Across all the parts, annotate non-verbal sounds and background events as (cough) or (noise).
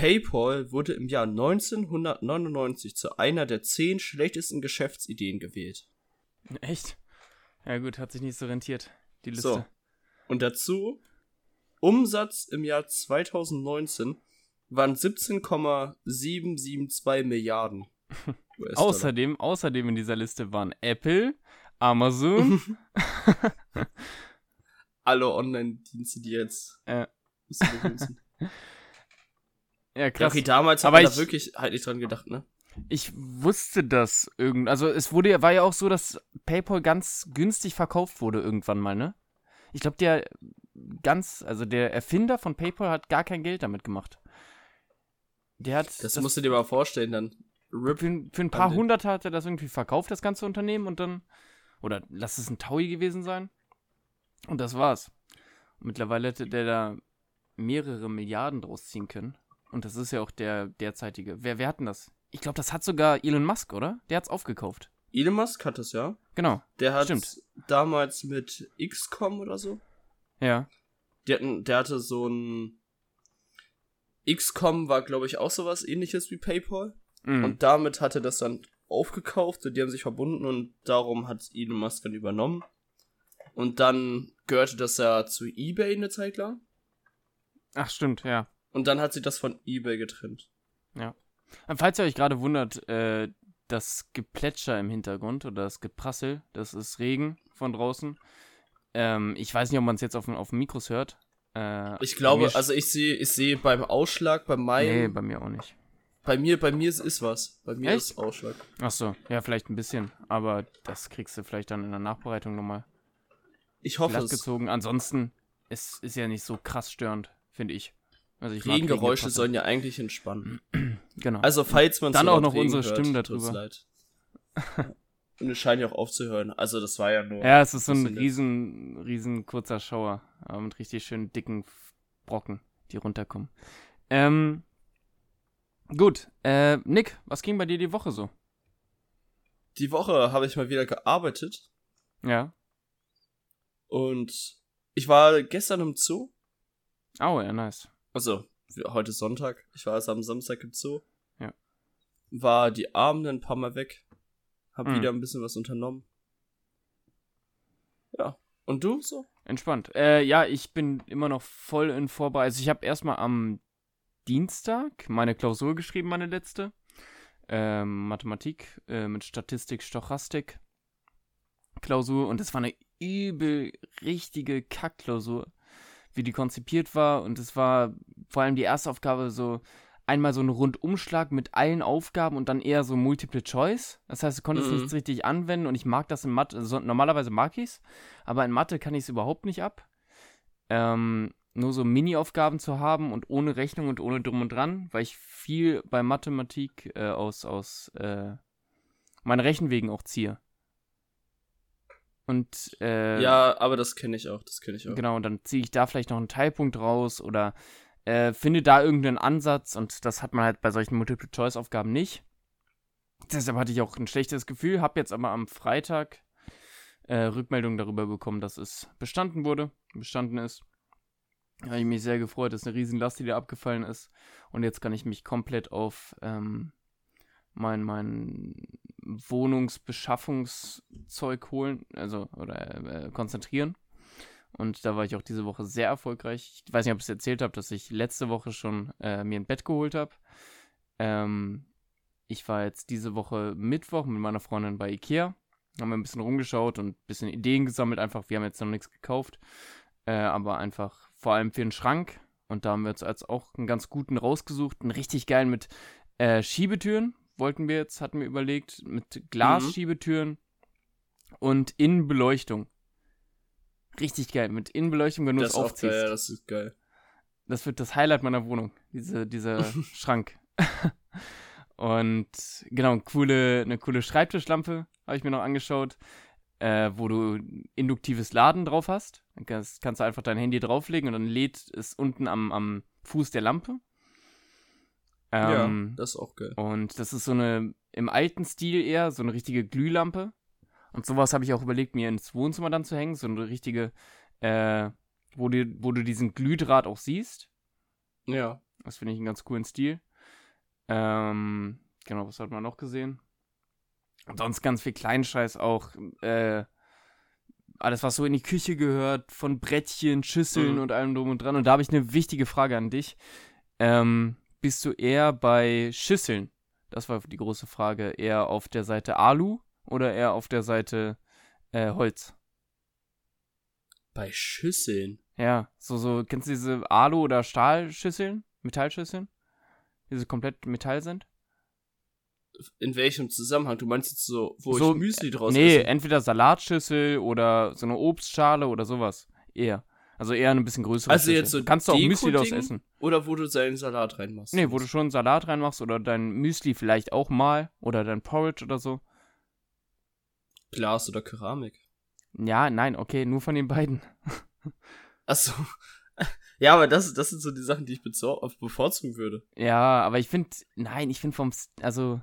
PayPal wurde im Jahr 1999 zu einer der zehn schlechtesten Geschäftsideen gewählt. Echt? Ja gut, hat sich nicht so rentiert, die Liste. So. Und dazu, Umsatz im Jahr 2019 waren 17,772 Milliarden. (laughs) Außerdem, außerdem in dieser Liste waren Apple, Amazon, (laughs) Alle Online-Dienste, die jetzt Äh. (laughs) ja Ja, krass. okay, damals Aber hat man ich- da wirklich halt nicht dran gedacht, ne? Ich wusste das irgend, also es wurde ja, war ja auch so, dass PayPal ganz günstig verkauft wurde irgendwann mal, ne? Ich glaube, der ganz, also der Erfinder von PayPal hat gar kein Geld damit gemacht. Der hat Das, musst du dir mal vorstellen, dann. RIP. für, ein- für ein paar hundert hat er das irgendwie verkauft, das ganze Unternehmen und dann, oder lass es ein Taui gewesen sein. Und das war's. Und mittlerweile hätte der da mehrere Milliarden draus ziehen können. Und das ist ja auch der derzeitige. Wer, wer hat denn das? Ich glaube, das hat sogar Elon Musk, oder? Der hat's aufgekauft. Elon Musk hat das, ja. Genau. Der hat Stimmt. damals mit XCOM oder so. Ja. Der, hatten, der hatte so ein. XCOM war, glaube ich, auch sowas ähnliches wie PayPal. Mhm. Und damit hat er das dann aufgekauft und die haben sich verbunden und darum hat Elon Musk dann übernommen. Und dann gehörte das ja zu eBay eine Zeit lang. Ach, stimmt, ja. Und dann hat sie das von eBay getrennt. Und falls ihr euch gerade wundert, äh, das Geplätscher im Hintergrund oder das Geprassel, das ist Regen von draußen. Ähm, ich weiß nicht, ob man es jetzt auf, dem- auf Mikros hört. Äh, Ich glaube, also ich sehe, ich sehe beim Ausschlag, bei Nee, meinem, bei mir auch nicht. bei mir, bei mir ist, ist was. Bei mir Echt? ist Ausschlag. Ach so, ja, vielleicht ein bisschen. Aber das kriegst du vielleicht dann in der Nachbereitung nochmal Ich hoffe es. Ansonsten, es ist ja nicht so krass störend, finde ich. Also ich Regengeräusche sollen ja eigentlich entspannen. (clears throat) Genau. Also falls man Dann so auch noch Regen unsere Stimmen darüber. leid. (laughs) Und es scheint ja auch aufzuhören. Also das war ja nur. Ja, es ist so ein riesen, riesen kurzer Schauer. Aber mit richtig schönen dicken Brocken, die runterkommen. Ähm, gut. Äh, Nick, was ging bei dir die Woche so? Die Woche habe ich mal wieder gearbeitet Ja. und ich war gestern im Zoo. Oh, ja, nice. Also, heute Sonntag. Ich war also am Samstag im Zoo. Ja. War die Abende ein paar Mal weg. Hab Mhm. wieder ein bisschen was unternommen. Ja. Und du so? Entspannt. Äh, ja, ich bin immer noch voll in Vorbereitung. Also ich habe erstmal am Dienstag meine Klausur geschrieben, meine letzte. Ähm, Mathematik äh, mit Statistik, Stochastik. Klausur. Und es war eine übel richtige Kackklausur, wie die konzipiert war. Und es war vor allem die erste Aufgabe so einmal so ein Rundumschlag mit allen Aufgaben und dann eher so Multiple Choice. Das heißt, du konntest Mhm. nichts richtig anwenden und ich mag das in Mathe. Also normalerweise mag ich's, aber in Mathe kann ich es überhaupt nicht ab. Ähm, nur so Mini-Aufgaben zu haben und ohne Rechnung und ohne drum und dran, weil ich viel bei Mathematik äh, aus, aus äh, meinen Rechenwegen auch ziehe. Und äh, ja, aber das kenne ich auch. Das kenne ich auch. Genau, und dann ziehe ich da vielleicht noch einen Teilpunkt raus oder äh, finde da irgendeinen Ansatz und das hat man halt bei solchen Multiple-Choice-Aufgaben nicht. Deshalb hatte ich auch ein schlechtes Gefühl, habe jetzt aber am Freitag äh, Rückmeldung darüber bekommen, dass es bestanden wurde, bestanden ist. Da habe ich mich sehr gefreut, das ist eine Riesenlast, die da abgefallen ist. Und jetzt kann ich mich komplett auf ähm, mein, mein Wohnungsbeschaffungszeug holen, also oder äh, konzentrieren. Und da war ich auch diese Woche sehr erfolgreich. Ich weiß nicht, ob ich es erzählt habe, dass ich letzte Woche schon äh, mir ein Bett geholt habe. Ähm, ich war jetzt diese Woche Mittwoch mit meiner Freundin bei Ikea. Haben wir ein bisschen rumgeschaut und ein bisschen Ideen gesammelt. Einfach, wir haben jetzt noch nichts gekauft. Äh, aber einfach vor allem für den Schrank. Und da haben wir jetzt auch einen ganz guten rausgesucht. Einen richtig geilen mit äh, Schiebetüren. Wollten wir jetzt, hatten wir überlegt. Mit Glasschiebetüren und Innenbeleuchtung. Richtig geil. Mit Innenbeleuchtung, wenn du Das es aufziehst. geil. Das ist geil. Das wird das Highlight meiner Wohnung, diese, dieser (laughs) Schrank. (laughs) Und genau, eine coole, eine coole Schreibtischlampe habe ich mir noch angeschaut, äh, wo du induktives Laden drauf hast. Dann kannst, kannst du einfach dein Handy drauflegen und dann lädt es unten am, am Fuß der Lampe. Ähm, ja, das ist auch geil. und das ist so eine, im alten Stil eher, so eine richtige Glühlampe. Und sowas habe ich auch überlegt, mir ins Wohnzimmer dann zu hängen. So eine richtige, äh, wo du, wo du diesen Glühdraht auch siehst. Ja. Das finde ich einen ganz coolen Stil. Ähm, genau, was hat man noch gesehen? Und sonst ganz viel Kleinscheiß auch. Äh, alles, was so in die Küche gehört, von Brettchen, Schüsseln Mhm. und allem drum und dran. Und da habe ich eine wichtige Frage an dich. Ähm, bist du eher bei Schüsseln? Das war die große Frage. Eher auf der Seite Alu oder eher auf der Seite äh, Holz? Bei Schüsseln. Ja, so, so, kennst du diese Alu- oder Stahlschüsseln? Metallschüsseln? Diese komplett Metall sind? In welchem Zusammenhang? Du meinst jetzt so, wo So, ich Müsli draus nee, esse? entweder Salatschüssel oder so eine Obstschale oder sowas. Eher. Also eher eine bisschen größere Also jetzt so Kannst du auch Müsli daraus essen. Oder wo du seinen Salat reinmachst? Nee, wo du schon Salat reinmachst oder dein Müsli vielleicht auch mal oder dein Porridge oder so. Glas oder Keramik. Ja, nein, okay, nur von den beiden. (laughs) Achso. (laughs) Ja, aber das, das sind so die Sachen, die ich bevorzugen würde. Ja, aber ich finde, nein, ich finde vom, also,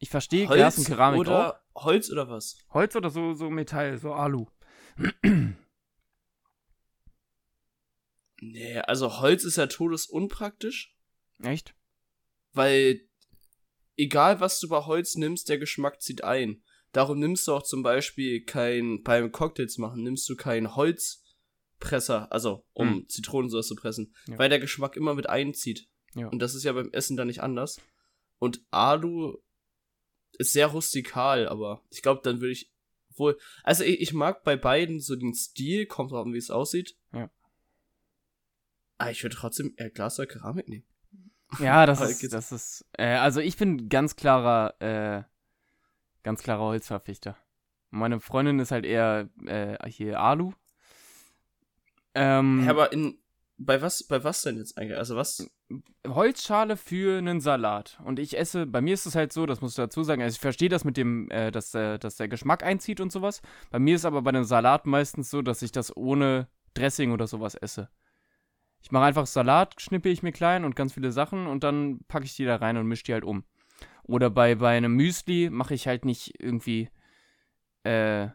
ich verstehe Glas und Keramik auch. oder Holz oder was? Holz oder so, so Metall, so Alu. (clears throat) Nee, also Holz ist ja todesunpraktisch, Echt? weil egal was du bei Holz nimmst, der Geschmack zieht ein. Darum nimmst du auch zum Beispiel kein, beim Cocktails machen, nimmst du kein Holzpresser, also um Hm. Zitronensäure zu pressen, Ja. weil der Geschmack immer mit einzieht. Ja. Und das ist ja beim Essen dann nicht anders. Und Alu ist sehr rustikal, aber ich glaube, dann würde ich wohl. Also ich, ich mag bei beiden so den Stil, kommt drauf an, wie es aussieht. Ja. Aber ich würde trotzdem eher Glas oder Keramik nehmen. Ja, (laughs) das ist, das ist, äh, also ich bin ganz klarer, äh, ganz klarer Holzverpflichter. Meine Freundin ist halt eher, äh, hier Alu. Ähm, Ja, aber in. Bei was, bei was denn jetzt eigentlich? Also was? Holzschale für einen Salat. Und ich esse, bei mir ist es halt so, das musst du dazu sagen, also ich verstehe das mit dem, äh, dass, der, dass der Geschmack einzieht und sowas. Bei mir ist aber bei einem Salat meistens so, dass ich das ohne Dressing oder sowas esse. Ich mache einfach Salat, schnippe ich mir klein und ganz viele Sachen und dann packe ich die da rein und mische die halt um. Oder bei, bei einem Müsli mache ich halt nicht irgendwie, äh,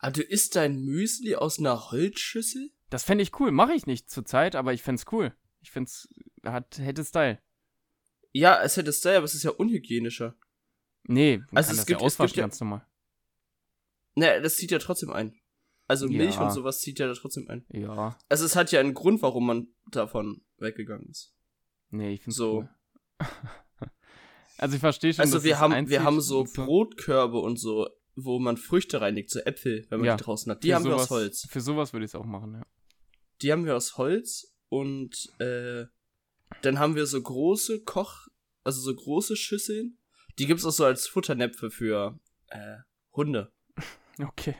Ah, du isst dein Müsli aus einer Holzschüssel? das fände ich cool. Mache ich nicht zurzeit, aber ich fände es cool. Ich finde es, hat, hätte Style. Ja, es hätte Style, aber es ist ja unhygienischer. Nee, man Also kann es das gibt- ja auswaschen ganz normal. Ne, das zieht ja trotzdem ein. Also Milch Ja. und sowas zieht ja da trotzdem ein. Ja, Also es hat ja einen Grund, warum man davon weggegangen ist. nee, ich finde So. cool. (laughs) also ich verstehe schon, Also wir es haben, wir haben so Brotkörbe und so, wo man Früchte reinlegt, so Äpfel, wenn man Ja. die draußen hat. Die Für haben wir aus sowas- Holz. Für sowas würde ich es auch machen, ja. Die haben wir aus Holz und äh, dann haben wir so große Koch, also so große Schüsseln. Die gibt's auch so als Futternäpfe für äh, Hunde. (laughs) Okay.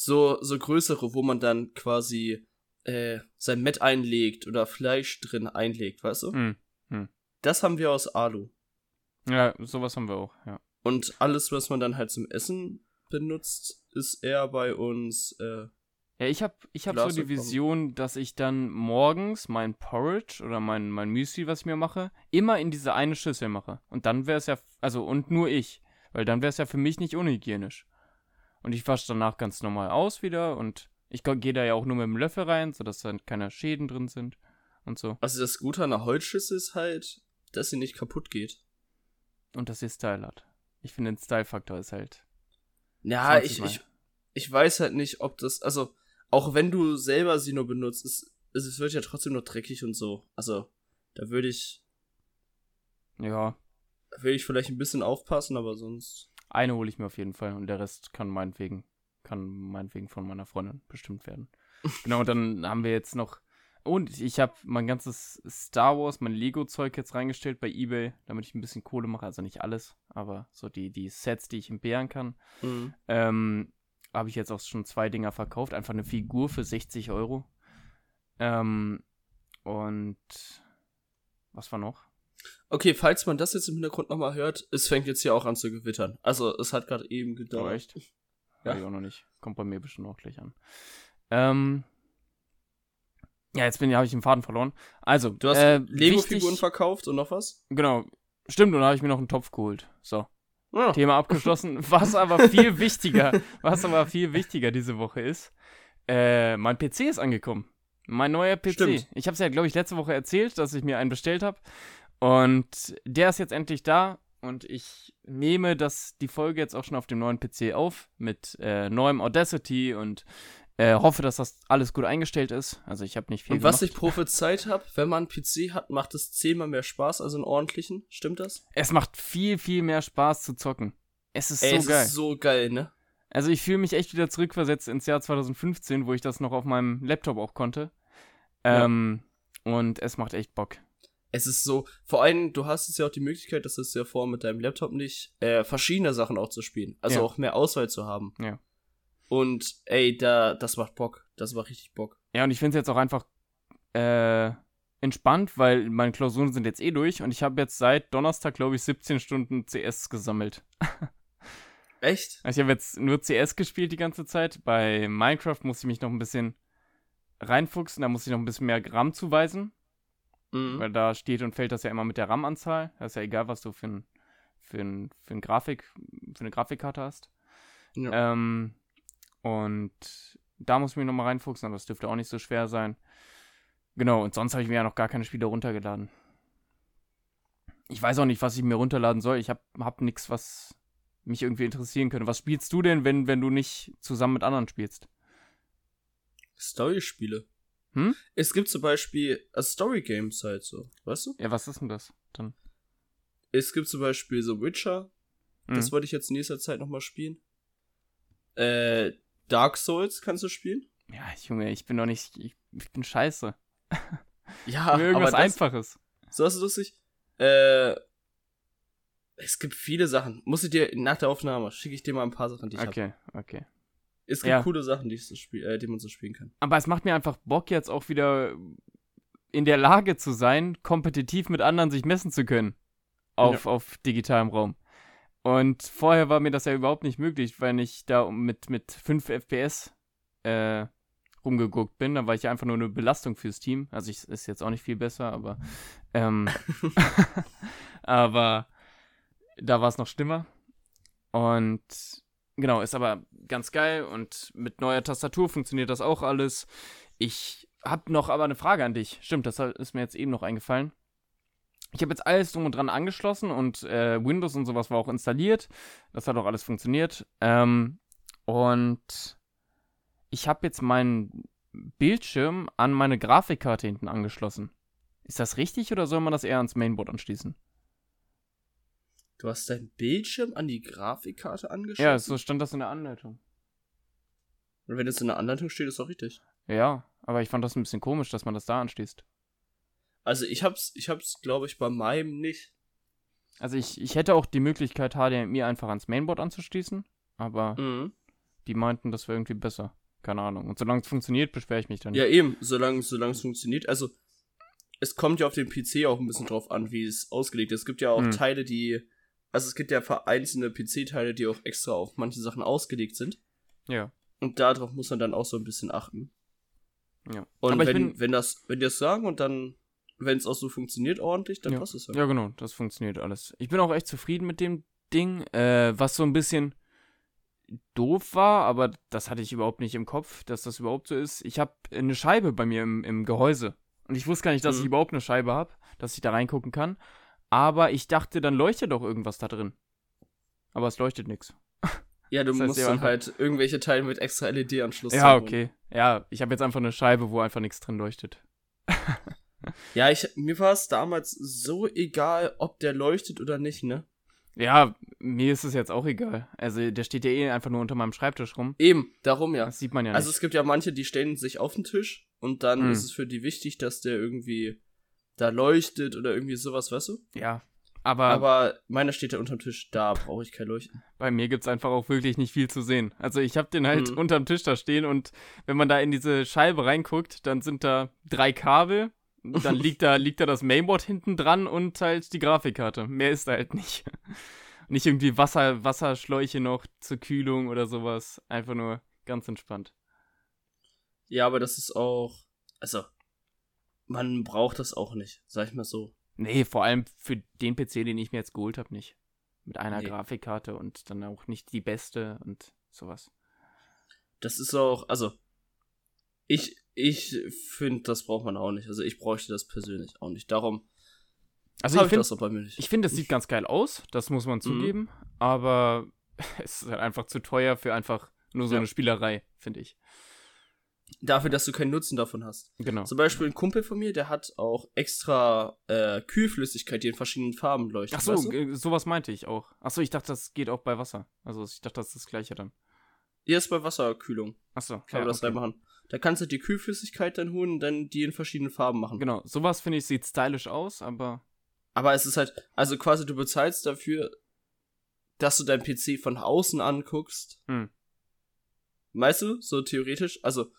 So, so größere, wo man dann quasi äh, sein Mett einlegt oder Fleisch drin einlegt, weißt du? Hm. Das haben wir aus Alu. Ja, sowas haben wir auch, ja. Und alles, was man dann halt zum Essen benutzt, ist eher bei uns, äh, Ja, ich habe ich hab so die. Vision, dass ich dann morgens mein Porridge oder mein, mein Müsli, was ich mir mache, immer in diese eine Schüssel mache. Und dann wäre es ja, also und nur ich. Weil dann wäre es ja für mich nicht unhygienisch. Und ich wasche danach ganz normal aus wieder und ich gehe da ja auch nur mit dem Löffel rein, sodass dann keine Schäden drin sind und so. also das Gute an einer Holzschüssel ist halt, dass sie nicht kaputt geht. Und dass sie Style hat. Ich finde, den Style-Faktor ist halt. Ja, 20 ich, ich, ich weiß halt nicht, ob das, also, auch wenn du selber sie nur benutzt, es, es wird ja trotzdem noch dreckig und so. Also, da würde ich, Ja, da würde ich vielleicht ein bisschen aufpassen, aber sonst. Eine hole ich mir auf jeden Fall und der Rest kann meinetwegen, kann meinetwegen von meiner Freundin bestimmt werden. (laughs) genau, und dann haben wir jetzt noch. Und ich habe mein ganzes Star Wars, mein Lego-Zeug jetzt reingestellt bei Ebay, damit ich ein bisschen Kohle mache. Also nicht alles, aber so die, die Sets, die ich entbehren kann. Mhm. Ähm, habe ich jetzt auch schon zwei Dinger verkauft. Einfach eine Figur für 60 Euro. Ähm, und was war noch? Okay, falls man das jetzt im Hintergrund nochmal hört, es fängt jetzt hier auch an zu gewittern. Also, es hat gerade eben Oh, gedauert. echt? (laughs) Ja. Ja. Ich auch noch nicht. Kommt bei mir bestimmt auch gleich an. Ähm, ja, jetzt bin habe ich den Faden verloren. Also, Du hast äh, Lego-Figuren verkauft und noch was? Genau. Stimmt, und da habe ich mir noch einen Topf geholt. So, Ja. Thema abgeschlossen. (laughs) Was aber viel wichtiger, was aber viel wichtiger diese Woche ist, äh, mein PC ist angekommen. Mein neuer PC. Stimmt. Ich habe es ja, glaube ich, letzte Woche erzählt, dass ich mir einen bestellt habe. Und der ist jetzt endlich da. Und ich nehme das, die Folge jetzt auch schon auf dem neuen PC auf. Mit äh, neuem Audacity und äh, hoffe, dass das alles gut eingestellt ist. Also ich habe nicht viel Und was gemacht. ich prophezeit habe, wenn man einen PC hat, macht es zehnmal mehr Spaß als einen ordentlichen. Stimmt das? Es macht viel, viel mehr Spaß zu zocken. Es ist Ey, so es geil. ist so geil, ne? Also ich fühle mich echt wieder zurückversetzt ins Jahr 2015, wo ich das noch auf meinem Laptop auch konnte. Ja. Ähm, und es macht echt Bock. Es ist so, vor allem, du hast jetzt ja auch die Möglichkeit, das ist ja vor mit deinem Laptop nicht, äh, verschiedene Sachen auch zu spielen. Also Ja. auch mehr Auswahl zu haben. Ja. Und ey, da, das macht Bock. Das macht richtig Bock. Ja, und ich finde es jetzt auch einfach äh, entspannt, weil meine Klausuren sind jetzt eh durch und ich habe jetzt seit Donnerstag, glaube ich, 17 Stunden CS gesammelt. (laughs) Echt? Also ich habe jetzt nur CS gespielt die ganze Zeit. Bei Minecraft muss ich mich noch ein bisschen reinfuchsen, da muss ich noch ein bisschen mehr RAM zuweisen, Mhm. weil da steht und fällt das ja immer mit der RAM-Anzahl. Das ist ja egal, was du für, ein, für, ein, für, ein Grafik, für eine Grafikkarte hast. Ja. Ähm, und da muss ich mich nochmal reinfuchsen, aber das dürfte auch nicht so schwer sein. Genau, und sonst habe ich mir ja noch gar keine Spiele runtergeladen. Ich weiß auch nicht, was ich mir runterladen soll. Ich habe hab nichts, was mich irgendwie interessieren könnte. Was spielst du denn, wenn, wenn du nicht zusammen mit anderen spielst? Story-Spiele. Hm? Es gibt zum Beispiel äh, Story-Games halt so, weißt du? Ja, was ist denn das dann? Es gibt zum Beispiel so Witcher. Das Mhm. wollte ich jetzt in nächster Zeit nochmal spielen. Äh, Dark Souls kannst du spielen? Ja, Junge, ich bin doch nicht. Ich, ich bin scheiße. (laughs) Ja, Mir irgendwas aber das, Einfaches. so ist es lustig. Äh, es gibt viele Sachen. Muss ich dir nach der Aufnahme schicke ich dir mal ein paar Sachen, die ich habe. Okay, okay. Es gibt Ja. coole Sachen, die, spiel, äh, die man so spielen kann. Aber es macht mir einfach Bock, jetzt auch wieder in der Lage zu sein, kompetitiv mit anderen sich messen zu können. Auf, auf digitalem Raum. Und vorher war mir das ja überhaupt nicht möglich, weil ich da mit, mit 5 FPS äh, rumgeguckt bin. Da war ich einfach nur eine Belastung fürs Team. Also ich ist jetzt auch nicht viel besser, aber ähm, (laughs) (laughs) aber da war es noch schlimmer. Und genau, ist aber ganz geil und mit neuer Tastatur funktioniert das auch alles. Ich habe noch aber eine Frage an dich. Stimmt, das ist mir jetzt eben noch eingefallen. Ich habe jetzt alles drum und dran angeschlossen und äh, Windows und sowas war auch installiert. Das hat auch alles funktioniert. Ähm, und ich habe jetzt meinen Bildschirm an meine Grafikkarte hinten angeschlossen. Ist das richtig oder soll man das eher ans Mainboard anschließen? Du hast deinen Bildschirm an die Grafikkarte angeschlossen? Ja, so stand das in der Anleitung. Und wenn es in der Anleitung steht, ist auch richtig. Ja, aber ich fand das ein bisschen komisch, dass man das da anschließt. Also ich hab's, ich hab's, glaube ich, bei meinem nicht. Also ich, ich hätte auch die Möglichkeit, HDMI einfach ans Mainboard anzuschließen, aber Mhm. die meinten, das wäre irgendwie besser. Keine Ahnung. Und solange es funktioniert, beschwere ich mich dann Ja, nicht. eben, solange solange es funktioniert. Also, es kommt ja auf den PC auch ein bisschen drauf an, wie es ausgelegt ist. Es gibt ja auch Hm. Teile, die. Also, es gibt ja vereinzelte PC-Teile, die auch extra auf manche Sachen ausgelegt sind. Ja. Und darauf muss man dann auch so ein bisschen achten. Ja. Und aber wenn, wenn, das, wenn die das sagen und dann, wenn es auch so funktioniert ordentlich, dann Ja. passt es ja. Ja, genau, das funktioniert alles. Ich bin auch echt zufrieden mit dem Ding, äh, was so ein bisschen doof war, aber das hatte ich überhaupt nicht im Kopf, dass das überhaupt so ist. Ich habe eine Scheibe bei mir im, im Gehäuse. Und ich wusste gar nicht, dass Mhm. ich überhaupt eine Scheibe habe, dass ich da reingucken kann. Aber ich dachte, dann leuchtet doch irgendwas da drin. Aber es leuchtet nichts. (laughs) Ja, du Das heißt, musst ja, dann halt irgendwelche Teile mit extra LED-Anschluss Ja, haben. okay. Ja, ich habe jetzt einfach eine Scheibe, wo einfach nichts drin leuchtet. (laughs) Ja, ich, mir war es damals so egal, ob der leuchtet oder nicht, ne? Ja, mir ist es jetzt auch egal. Also, der steht ja eh einfach nur unter meinem Schreibtisch rum. Eben, darum ja. Das sieht man ja Also nicht. es gibt ja manche, die stellen sich auf den Tisch und dann Mhm. ist es für die wichtig, dass der irgendwie da leuchtet oder irgendwie sowas, weißt du? ja. Aber, Aber meiner steht ja unterm Tisch, da brauche ich kein Leuchten. bei mir gibt's einfach auch wirklich nicht viel zu sehen. Also, ich habe den halt Mhm. unterm Tisch da stehen und wenn man da in diese Scheibe reinguckt, dann sind da drei Kabel. Dann (laughs) liegt da, liegt da das Mainboard hinten dran und halt die Grafikkarte. Mehr ist da halt nicht. (laughs) Nicht irgendwie Wasser, Wasserschläuche noch zur Kühlung oder sowas. Einfach nur ganz entspannt. Ja, aber das ist auch, also man braucht das auch nicht, sag ich mal so. Nee, vor allem für den PC, den ich mir jetzt geholt habe, nicht. Mit einer Nee. Grafikkarte und dann auch nicht die beste und sowas. Das ist auch, also ich ich finde, das braucht man auch nicht. Also ich bräuchte das persönlich auch nicht. Darum Also ich das finde, auch bei mir nicht. ich finde, das sieht (laughs) ganz geil aus, das muss Mhm. man zugeben, aber (laughs) es ist halt einfach zu teuer für einfach nur so Ja. eine Spielerei, finde ich. Dafür, dass du keinen Nutzen davon hast. Genau. Zum Beispiel ein Kumpel von mir, der hat auch extra äh, Kühlflüssigkeit, die in verschiedenen Farben leuchtet. Ach so, weißt du? äh, sowas meinte ich auch. Ach so, ich dachte, das geht auch bei Wasser. Also ich dachte, das ist das gleiche dann. Hier ist bei Wasserkühlung. Ach so, Kann man das reinmachen. Da kannst du die Kühlflüssigkeit dann holen und dann die in verschiedenen Farben machen. Genau, sowas finde ich sieht stylisch aus, aber Aber es ist halt, also quasi du bezahlst dafür, dass du deinen PC von außen anguckst. Hm. Weißt du, so theoretisch. Also,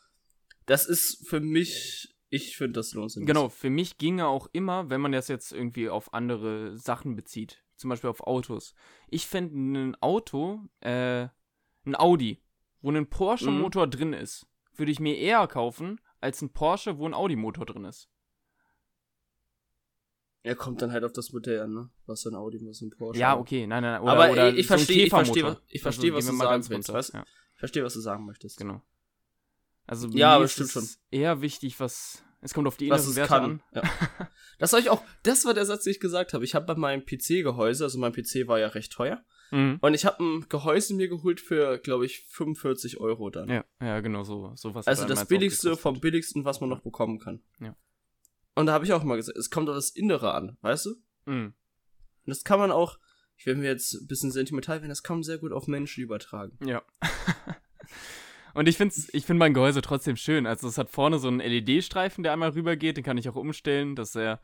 das ist für mich, ich finde, das lohnt sich. genau, für mich ginge auch immer, wenn man das jetzt irgendwie auf andere Sachen bezieht, zum Beispiel auf Autos. Ich fände ein Auto, äh, ein Audi, wo ein Porsche-Motor drin ist, würde ich mir eher kaufen, als ein Porsche, wo ein Audi-Motor drin ist. Er kommt dann halt auf das Modell an, ne? Was für ein Audi, was ein Porsche. Ja, okay, nein, nein, oder, Aber oder ich- ich so verstehe- ich verstehe, ich verstehe, was du sagen willst, weißt? Ja. Ich verstehe, was du sagen möchtest. Genau. Also Ja, aber ist stimmt es schon. eher wichtig, was. Es kommt auf die Was inneren es Werte kann. an. Ja. (laughs) Das war ich auch, das war der Satz, den ich gesagt habe. Ich habe bei meinem PC-Gehäuse, also mein PC war ja recht teuer, Mhm. und ich habe ein Gehäuse mir geholt für, glaube ich, 45 Euro dann. Ja, ja, genau, so, sowas. Also hat das billigste vom billigsten, was man noch bekommen kann. Ja. Und da habe ich auch mal gesagt, es kommt auf das Innere an, weißt du? Mhm. Und das kann man auch, ich werde mir jetzt ein bisschen sentimental werden, das kann man sehr gut auf Menschen übertragen. Ja. (laughs) Und ich finde ich find mein Gehäuse trotzdem schön. Also es hat vorne so einen LED-Streifen, der einmal rübergeht, den kann ich auch umstellen, dass er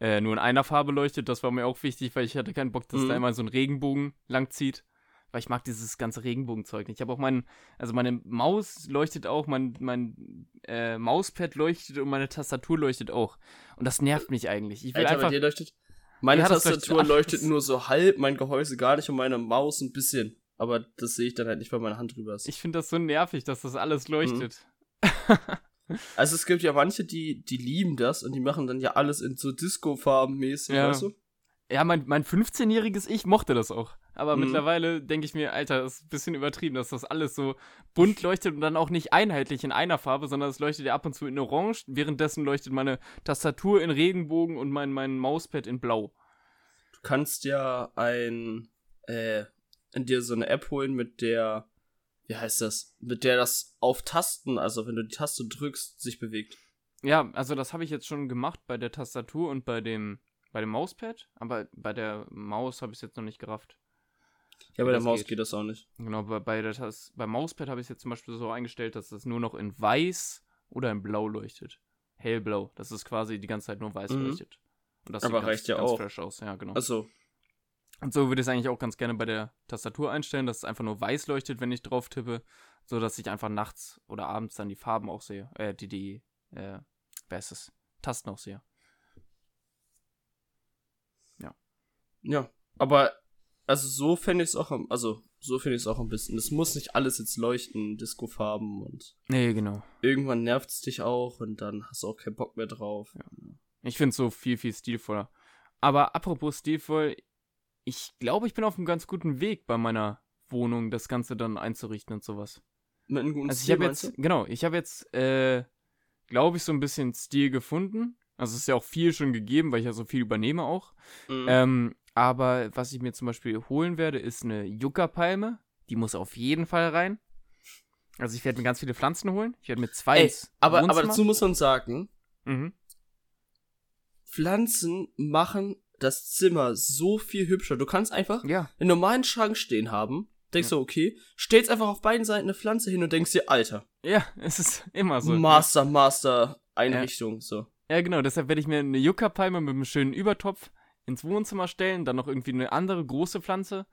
äh, nur in einer Farbe leuchtet. Das war mir auch wichtig, weil ich hatte keinen Bock, dass Mhm. da immer so ein Regenbogen lang zieht. Weil ich mag dieses ganze Regenbogenzeug nicht. Ich habe auch meinen, also meine Maus leuchtet auch, mein, mein äh, Mauspad leuchtet und meine Tastatur leuchtet auch. Und das nervt mich eigentlich. Ich will Alter, bei einfach. dir leuchtet. Meine Ja, leuchtet Tastatur alles. leuchtet nur so halb, mein Gehäuse gar nicht und meine Maus ein bisschen. Aber das sehe ich dann halt nicht, weil meine Hand drüber ist. Ich finde das so nervig, dass das alles leuchtet. also es gibt ja manche, die, die lieben das und die machen dann ja alles in so Disco-Farben mäßig, Ja. weißt du? Ja, mein, mein 15-jähriges Ich mochte das auch. Aber Mhm. mittlerweile denke ich mir, Alter, das ist ein bisschen übertrieben, dass das alles so bunt leuchtet und dann auch nicht einheitlich in einer Farbe, sondern es leuchtet ja ab und zu in Orange. Währenddessen leuchtet meine Tastatur in Regenbogen und mein, mein Mauspad in Blau. Du kannst ja ein, äh, dir so eine App holen, mit der, wie heißt das, mit der das auf Tasten, also wenn du die Taste drückst, sich bewegt. Ja, also das habe ich jetzt schon gemacht bei der Tastatur und bei dem, bei dem Mauspad, aber bei der Maus habe ich es jetzt noch nicht gerafft. Ja, bei der das Maus geht. geht das auch nicht. Genau, bei, bei der Tas beim Mauspad habe ich es jetzt zum Beispiel so eingestellt, dass es nur noch in weiß oder in blau leuchtet. Hellblau, dass es quasi die ganze Zeit nur weiß Mhm. leuchtet. Und das Aber sieht reicht ganz, ja ganz auch. fresh aus, ja, genau. Also, Und so würde ich es eigentlich auch ganz gerne bei der Tastatur einstellen, dass es einfach nur weiß leuchtet, wenn ich drauf tippe, so dass ich einfach nachts oder abends dann die Farben auch sehe, äh, die, die, äh, wer ist es? Tasten auch sehe. ja. Aber, also so fände ich es auch, also so finde ich es auch ein bisschen. Es muss nicht alles jetzt leuchten, Disco-Farben und Nee, genau. irgendwann nervt es dich auch und dann hast du auch keinen Bock mehr drauf. Ich finde es so viel, viel stilvoller. Aber apropos stilvoll, ich glaube, ich bin auf einem ganz guten Weg bei meiner Wohnung, das Ganze dann einzurichten und sowas. Mit einem guten Also ich habe jetzt, genau, ich habe jetzt, äh, glaube ich, so ein bisschen Stil gefunden. Also es ist ja auch viel schon gegeben, weil ich ja so viel übernehme auch. Mhm. Ähm, aber was ich mir zum Beispiel holen werde, ist eine Yucca-Palme. Die muss auf jeden Fall rein. Also ich werde mir ganz viele Pflanzen holen. Ich werde mir zwei Ey, aber, aber dazu muss man sagen, Mhm. Pflanzen machen das Zimmer so viel hübscher. Du kannst einfach Ja, einen normalen Schrank stehen haben, denkst Ja. du, okay, stellst einfach auf beiden Seiten eine Pflanze hin und denkst dir, Alter, ja, (laughs) es ist immer so. Master, Master Einrichtung, so. Ja, genau, deshalb werde ich mir eine Yucca-Palme mit einem schönen Übertopf ins Wohnzimmer stellen, dann noch irgendwie eine andere große Pflanze.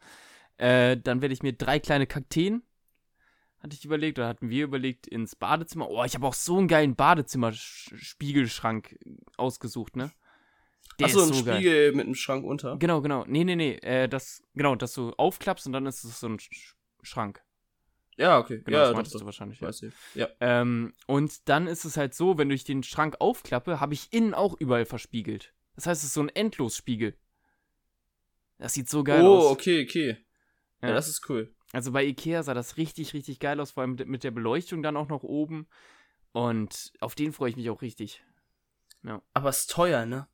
Äh, dann werde ich mir drei kleine Kakteen, hatte ich überlegt, oder hatten wir überlegt, ins Badezimmer. Oh, ich habe auch so einen geilen Badezimmer-Spiegelschrank ausgesucht, ne? Der Achso, ist ein so geil. Spiegel mit einem Schrank unter. Genau, genau. Nee, nee, nee. Äh, das, genau, dass du aufklappst und dann ist es so ein Sch Schrank. Ja, okay. Genau, ja, das meintest doch. du wahrscheinlich. Ja. Ja. Ähm, und dann ist es halt so, wenn ich den Schrank aufklappe, habe ich innen auch überall verspiegelt. Das heißt, es ist so ein Endlosspiegel. Das sieht so geil oh, aus. okay, okay. Ja. Ja. das ist cool. Also bei Ikea sah das richtig, richtig geil aus, vor allem mit, der Beleuchtung dann auch noch oben. Und auf den freue ich mich auch richtig. Aber ist teuer, ne?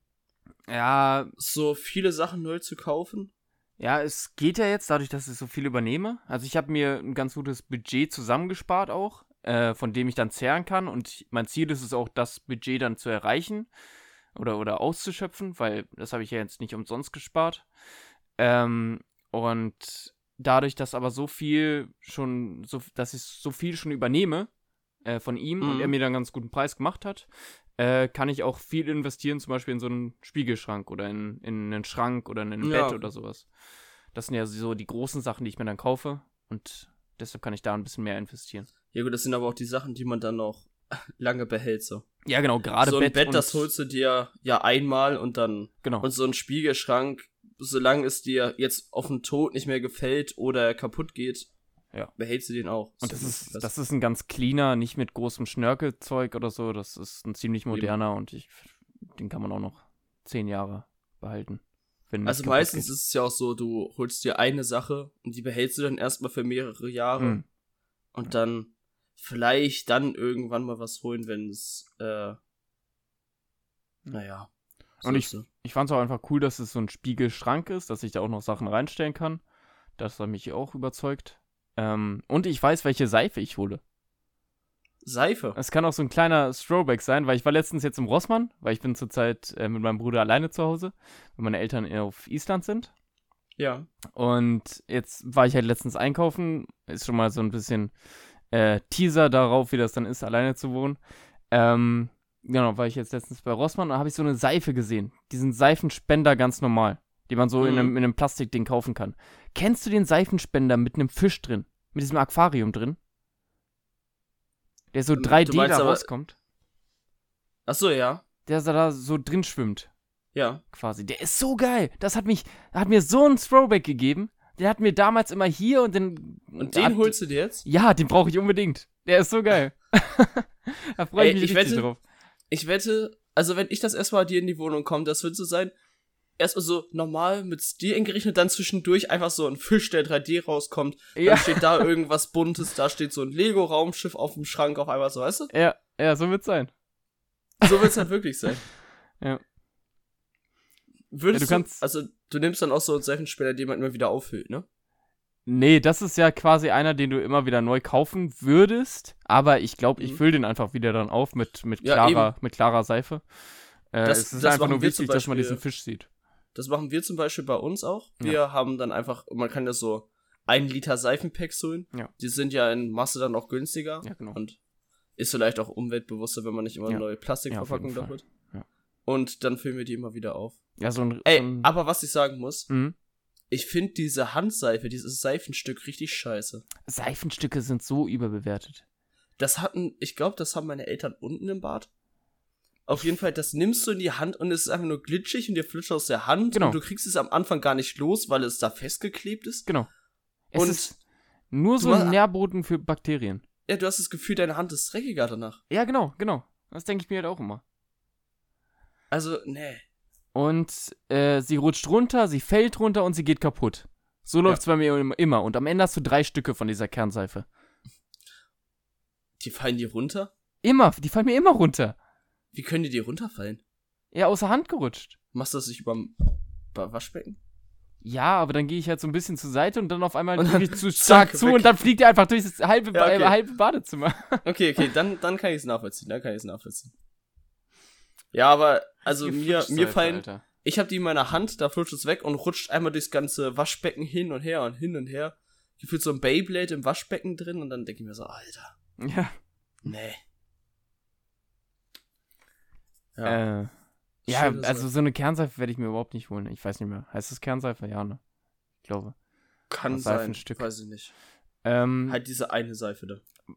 Ja, So viele Sachen neu zu kaufen. ja, es geht ja jetzt, dadurch, dass ich so viel übernehme. Also ich habe mir ein ganz gutes Budget zusammengespart auch, äh, von dem ich dann zehren kann. Und mein Ziel ist es auch, das Budget dann zu erreichen oder, oder auszuschöpfen, weil das habe ich ja jetzt nicht umsonst gespart. Ähm, und dadurch, dass aber so viel schon, so, dass ich so viel schon übernehme äh, von ihm und Mhm. er mir dann einen ganz guten Preis gemacht hat, äh, kann ich auch viel investieren, zum Beispiel in so einen Spiegelschrank oder in, in einen Schrank oder in ein Ja. Bett oder sowas. Das sind ja so die großen Sachen, die ich mir dann kaufe und deshalb kann ich da ein bisschen mehr investieren. Ja gut, das sind aber auch die Sachen, die man dann noch (laughs) lange behält, so. Ja, genau, gerade so ein Bett, und, das holst du dir ja einmal und dann. Genau. Und so ein Spiegelschrank, solange es dir jetzt auf den Tod nicht mehr gefällt oder kaputt geht, Ja. behältst du den auch. Und das ist, das ist ein ganz cleaner, nicht mit großem Schnörkelzeug oder so. Das ist ein ziemlich moderner und ich, den kann man auch noch zehn Jahre behalten. Also meistens geht. ist es ja auch so, du holst dir eine Sache und die behältst du dann erstmal für mehrere Jahre Mhm. und dann vielleicht dann irgendwann mal was holen, wenn es, äh, naja. so Und ist so. Ich fand es auch einfach cool, dass es so ein Spiegelschrank ist, dass ich da auch noch Sachen reinstellen kann. Das hat mich auch überzeugt. Ähm, und ich weiß, welche Seife ich hole. Seife. Es kann auch so ein kleiner Throwback sein, weil ich war letztens jetzt im Rossmann, weil ich bin zurzeit äh, mit meinem Bruder alleine zu Hause, weil meine Eltern auf Island sind. Ja. Und jetzt war ich halt letztens einkaufen. Ist schon mal so ein bisschen äh, Teaser darauf, wie das dann ist, alleine zu wohnen. Ähm, genau, war ich jetzt letztens bei Rossmann und habe ich so eine Seife gesehen. Diesen Seifenspender ganz normal, die man so in, Mhm. einem, in einem Plastikding kaufen kann. Kennst du den Seifenspender mit einem Fisch drin? Mit diesem Aquarium drin? Der so Ähm, 3D du meinst da rauskommt. Ach so, ja. Der da so drin schwimmt Ja. quasi. Der ist so geil. Das hat mich, hat mir so ein Throwback gegeben. Der hat mir damals immer hier und den. Und den hat, holst du dir jetzt? Ja, den brauche ich unbedingt. Der ist so geil. (laughs) da freue ich Ey, mich ich richtig wette- drauf. Ich wette, also wenn ich das erstmal dir in die Wohnung komme, das wird so sein, erstmal so normal mit Stil eingerechnet, dann zwischendurch einfach so ein Fisch, der 3D rauskommt. Ja. Dann steht da (laughs) irgendwas Buntes, da steht so ein Lego-Raumschiff auf dem Schrank auf einmal so, weißt du? Ja, ja, so wird's sein. So wird es halt wirklich sein. (laughs) Ja. Würdest Ja, du du, kannst- also du nimmst dann auch so einen Seifenspender, den man immer wieder auffüllt, ne? Nee, das ist ja quasi einer, den du immer wieder neu kaufen würdest. Aber ich glaube, ich Mhm. fülle den einfach wieder dann auf mit, mit, Ja, klarer, mit klarer Seife. Äh, Das- es ist das einfach nur wichtig, dass man diesen Fisch sieht. Das machen wir zum Beispiel bei uns auch. Wir haben dann einfach, man kann ja so ein Liter Seifenpacks holen. Ja. Die sind ja in Masse dann auch günstiger. Ja, genau. Und ist vielleicht auch umweltbewusster, wenn man nicht immer Ja. neue Ja, Plastikverpackungen Fall. holt. Ja. Und dann füllen wir die immer wieder auf. Ja, so ein. Ey, so ein aber was ich sagen muss, Mhm. ich finde diese Handseife, dieses Seifenstück richtig scheiße. Seifenstücke sind so überbewertet. Das hatten, ich glaube, das haben meine Eltern unten im Bad. Auf jeden Fall, das nimmst du in die Hand und es ist einfach nur glitschig und dir flutscht aus der Hand Genau. und du kriegst es am Anfang gar nicht los, weil es da festgeklebt ist. Genau. Es Und ist nur so ein Nährboden für Bakterien. Ja, du hast das Gefühl, deine Hand ist dreckiger danach. Ja, genau, genau. Das denke ich mir halt auch immer. Also, nee. Und äh, sie rutscht runter, sie fällt runter und sie geht kaputt. So läuft's bei mir im- immer. Und am Ende hast du drei Stücke von dieser Kernseife. Die fallen die runter? Immer, die fallen mir immer runter. Wie können die dir runterfallen? Ja, außer Hand gerutscht. Machst du das nicht überm über Waschbecken? Ja, aber dann gehe ich halt so ein bisschen zur Seite und dann auf einmal Und dann ich zu (laughs) stark zu weg. und dann fliegt er einfach durch das halbe, Ja, okay. halbe Badezimmer. (laughs) Okay, okay, dann, dann kann ich es nachvollziehen. Dann kann ich es nachvollziehen. Ja, aber, also mir, mir fallen, Alter. ich habe die in meiner Hand, da flutscht es weg und rutscht einmal durchs ganze Waschbecken hin und her und hin und her. Gefühlt so ein Beyblade im Waschbecken drin und dann denke ich mir so, Alter, Ja. nee. Ja, Äh, ja, also so eine Kernseife werde ich mir überhaupt nicht holen. Ich weiß nicht mehr. Heißt das Kernseife? Ja, ne? Ich glaube. kann sein, Seifenstück. weiß ich nicht. Ähm, Halt diese eine Seife da.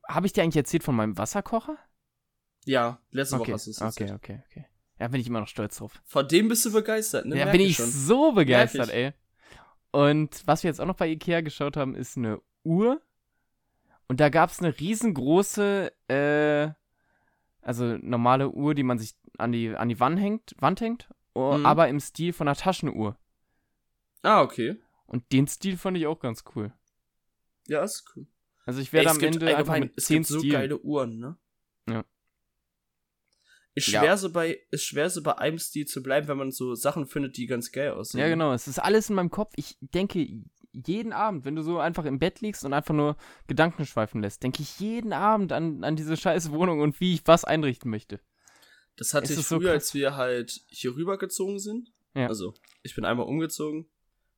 Habe ich dir eigentlich erzählt von meinem Wasserkocher? Ja, letzte Okay, Woche hast du es okay, erzählt. okay, okay. Ja, bin ich immer noch stolz drauf. Von dem bist du begeistert, ne? ja, Merk bin ich schon. so begeistert, ey. Und was wir jetzt auch noch bei Ikea geschaut haben, ist eine Uhr. Und da gab es eine riesengroße, äh, also normale Uhr, die man sich an die, an die Wand hängt, Wand hängt, oh, Mhm. aber im Stil von einer Taschenuhr. Ah, okay. Und den Stil fand ich auch ganz cool. Ja, ist cool. Also ich werde es am gibt Ende einfach mit es 10 gibt so Stilen. geile Uhren, ne? Ja. Ist Ja. schwer, so bei, ist schwer so bei einem Stil zu bleiben, wenn man so Sachen findet, die ganz geil aussehen. Ja, genau. Es ist alles in meinem Kopf. Ich denke jeden Abend, wenn du so einfach im Bett liegst und einfach nur Gedanken schweifen lässt, denke ich jeden Abend an, an diese scheiß Wohnung und wie ich was einrichten möchte. Das hatte Es ich so früher, krass. als wir halt hier rübergezogen sind. Ja. Also, ich bin einmal umgezogen,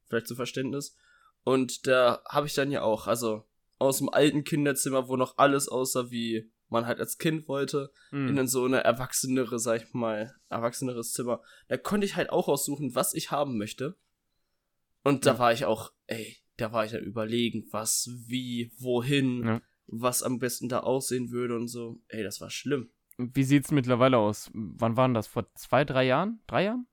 vielleicht zum Verständnis. Und da habe ich dann ja auch, also aus dem alten Kinderzimmer, wo noch alles aussah, wie man halt als Kind wollte, Hm. in so eine erwachsenere, sag ich mal, erwachseneres Zimmer. Da konnte ich halt auch aussuchen, was ich haben möchte. Und da Ja. war ich auch, ey, da war ich ja überlegen, was, wie, wohin, Ja. was am besten da aussehen würde und so. Ey, das war schlimm. Wie sieht's mittlerweile aus? Wann waren das? Vor zwei, drei Jahren? Drei Jahren?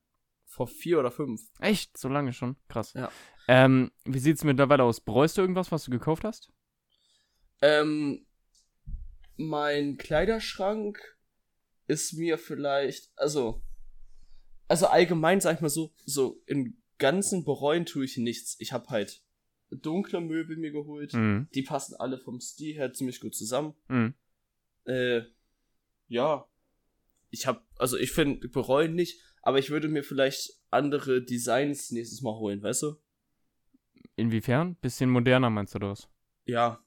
Vor vier oder fünf. Echt? So lange schon? Krass. Ja. Ähm, wie sieht's mittlerweile aus? Bereust du irgendwas, was du gekauft hast? Ähm, mein Kleiderschrank ist mir vielleicht, also, also allgemein sag ich mal so, so im ganzen bereuen tue ich nichts. Ich habe halt dunkle Möbel mir geholt. Mhm. Die passen alle vom Stil her ziemlich gut zusammen. Mhm. Äh, ja. Ich habe, also ich finde, bereuen nicht, aber ich würde mir vielleicht andere Designs nächstes Mal holen, weißt du? Inwiefern? Bisschen moderner meinst du das? Ja.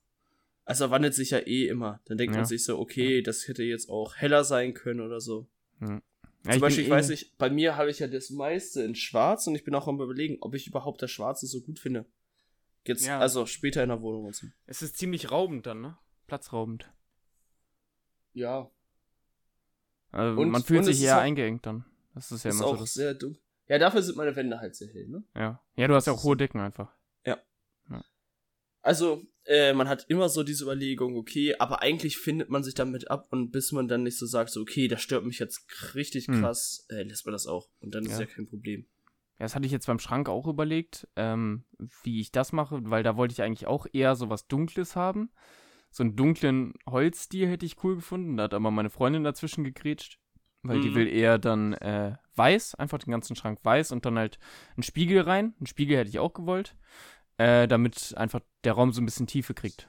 Also wandelt sich ja eh immer. Dann denkt Ja. man sich so, okay, das hätte jetzt auch heller sein können oder so. Ja, Zum Beispiel, ich weiß eh- nicht, bei mir habe ich ja das meiste in schwarz und ich bin auch am überlegen, ob ich überhaupt das Schwarze so gut finde. Jetzt, Ja. also später in der Wohnung und so. Es ist ziemlich raubend dann, ne? Platzraubend. Ja. Also Und- man fühlt sich eher eingeengt dann. Das ist ja ist immer so auch das. sehr dunkel. Ja, dafür sind meine Wände halt sehr hell, ne? Ja. ja, du hast ja auch hohe Decken einfach. Also, äh, man hat immer so diese Überlegung, okay, aber eigentlich findet man sich damit ab und bis man dann nicht so sagt, so, okay, das stört mich jetzt richtig Hm. krass, äh, lässt man das auch. Und dann ist Ja. ja kein Problem. Ja, das hatte ich jetzt beim Schrank auch überlegt, ähm, wie ich das mache, weil da wollte ich eigentlich auch eher so was Dunkles haben. So einen dunklen Holzstil hätte ich cool gefunden. Da hat aber meine Freundin dazwischen gegrätscht, weil die Mhm. will eher dann äh, weiß, einfach den ganzen Schrank weiß und dann halt einen Spiegel rein. Einen Spiegel hätte ich auch gewollt, äh, damit einfach der Raum so ein bisschen Tiefe kriegt.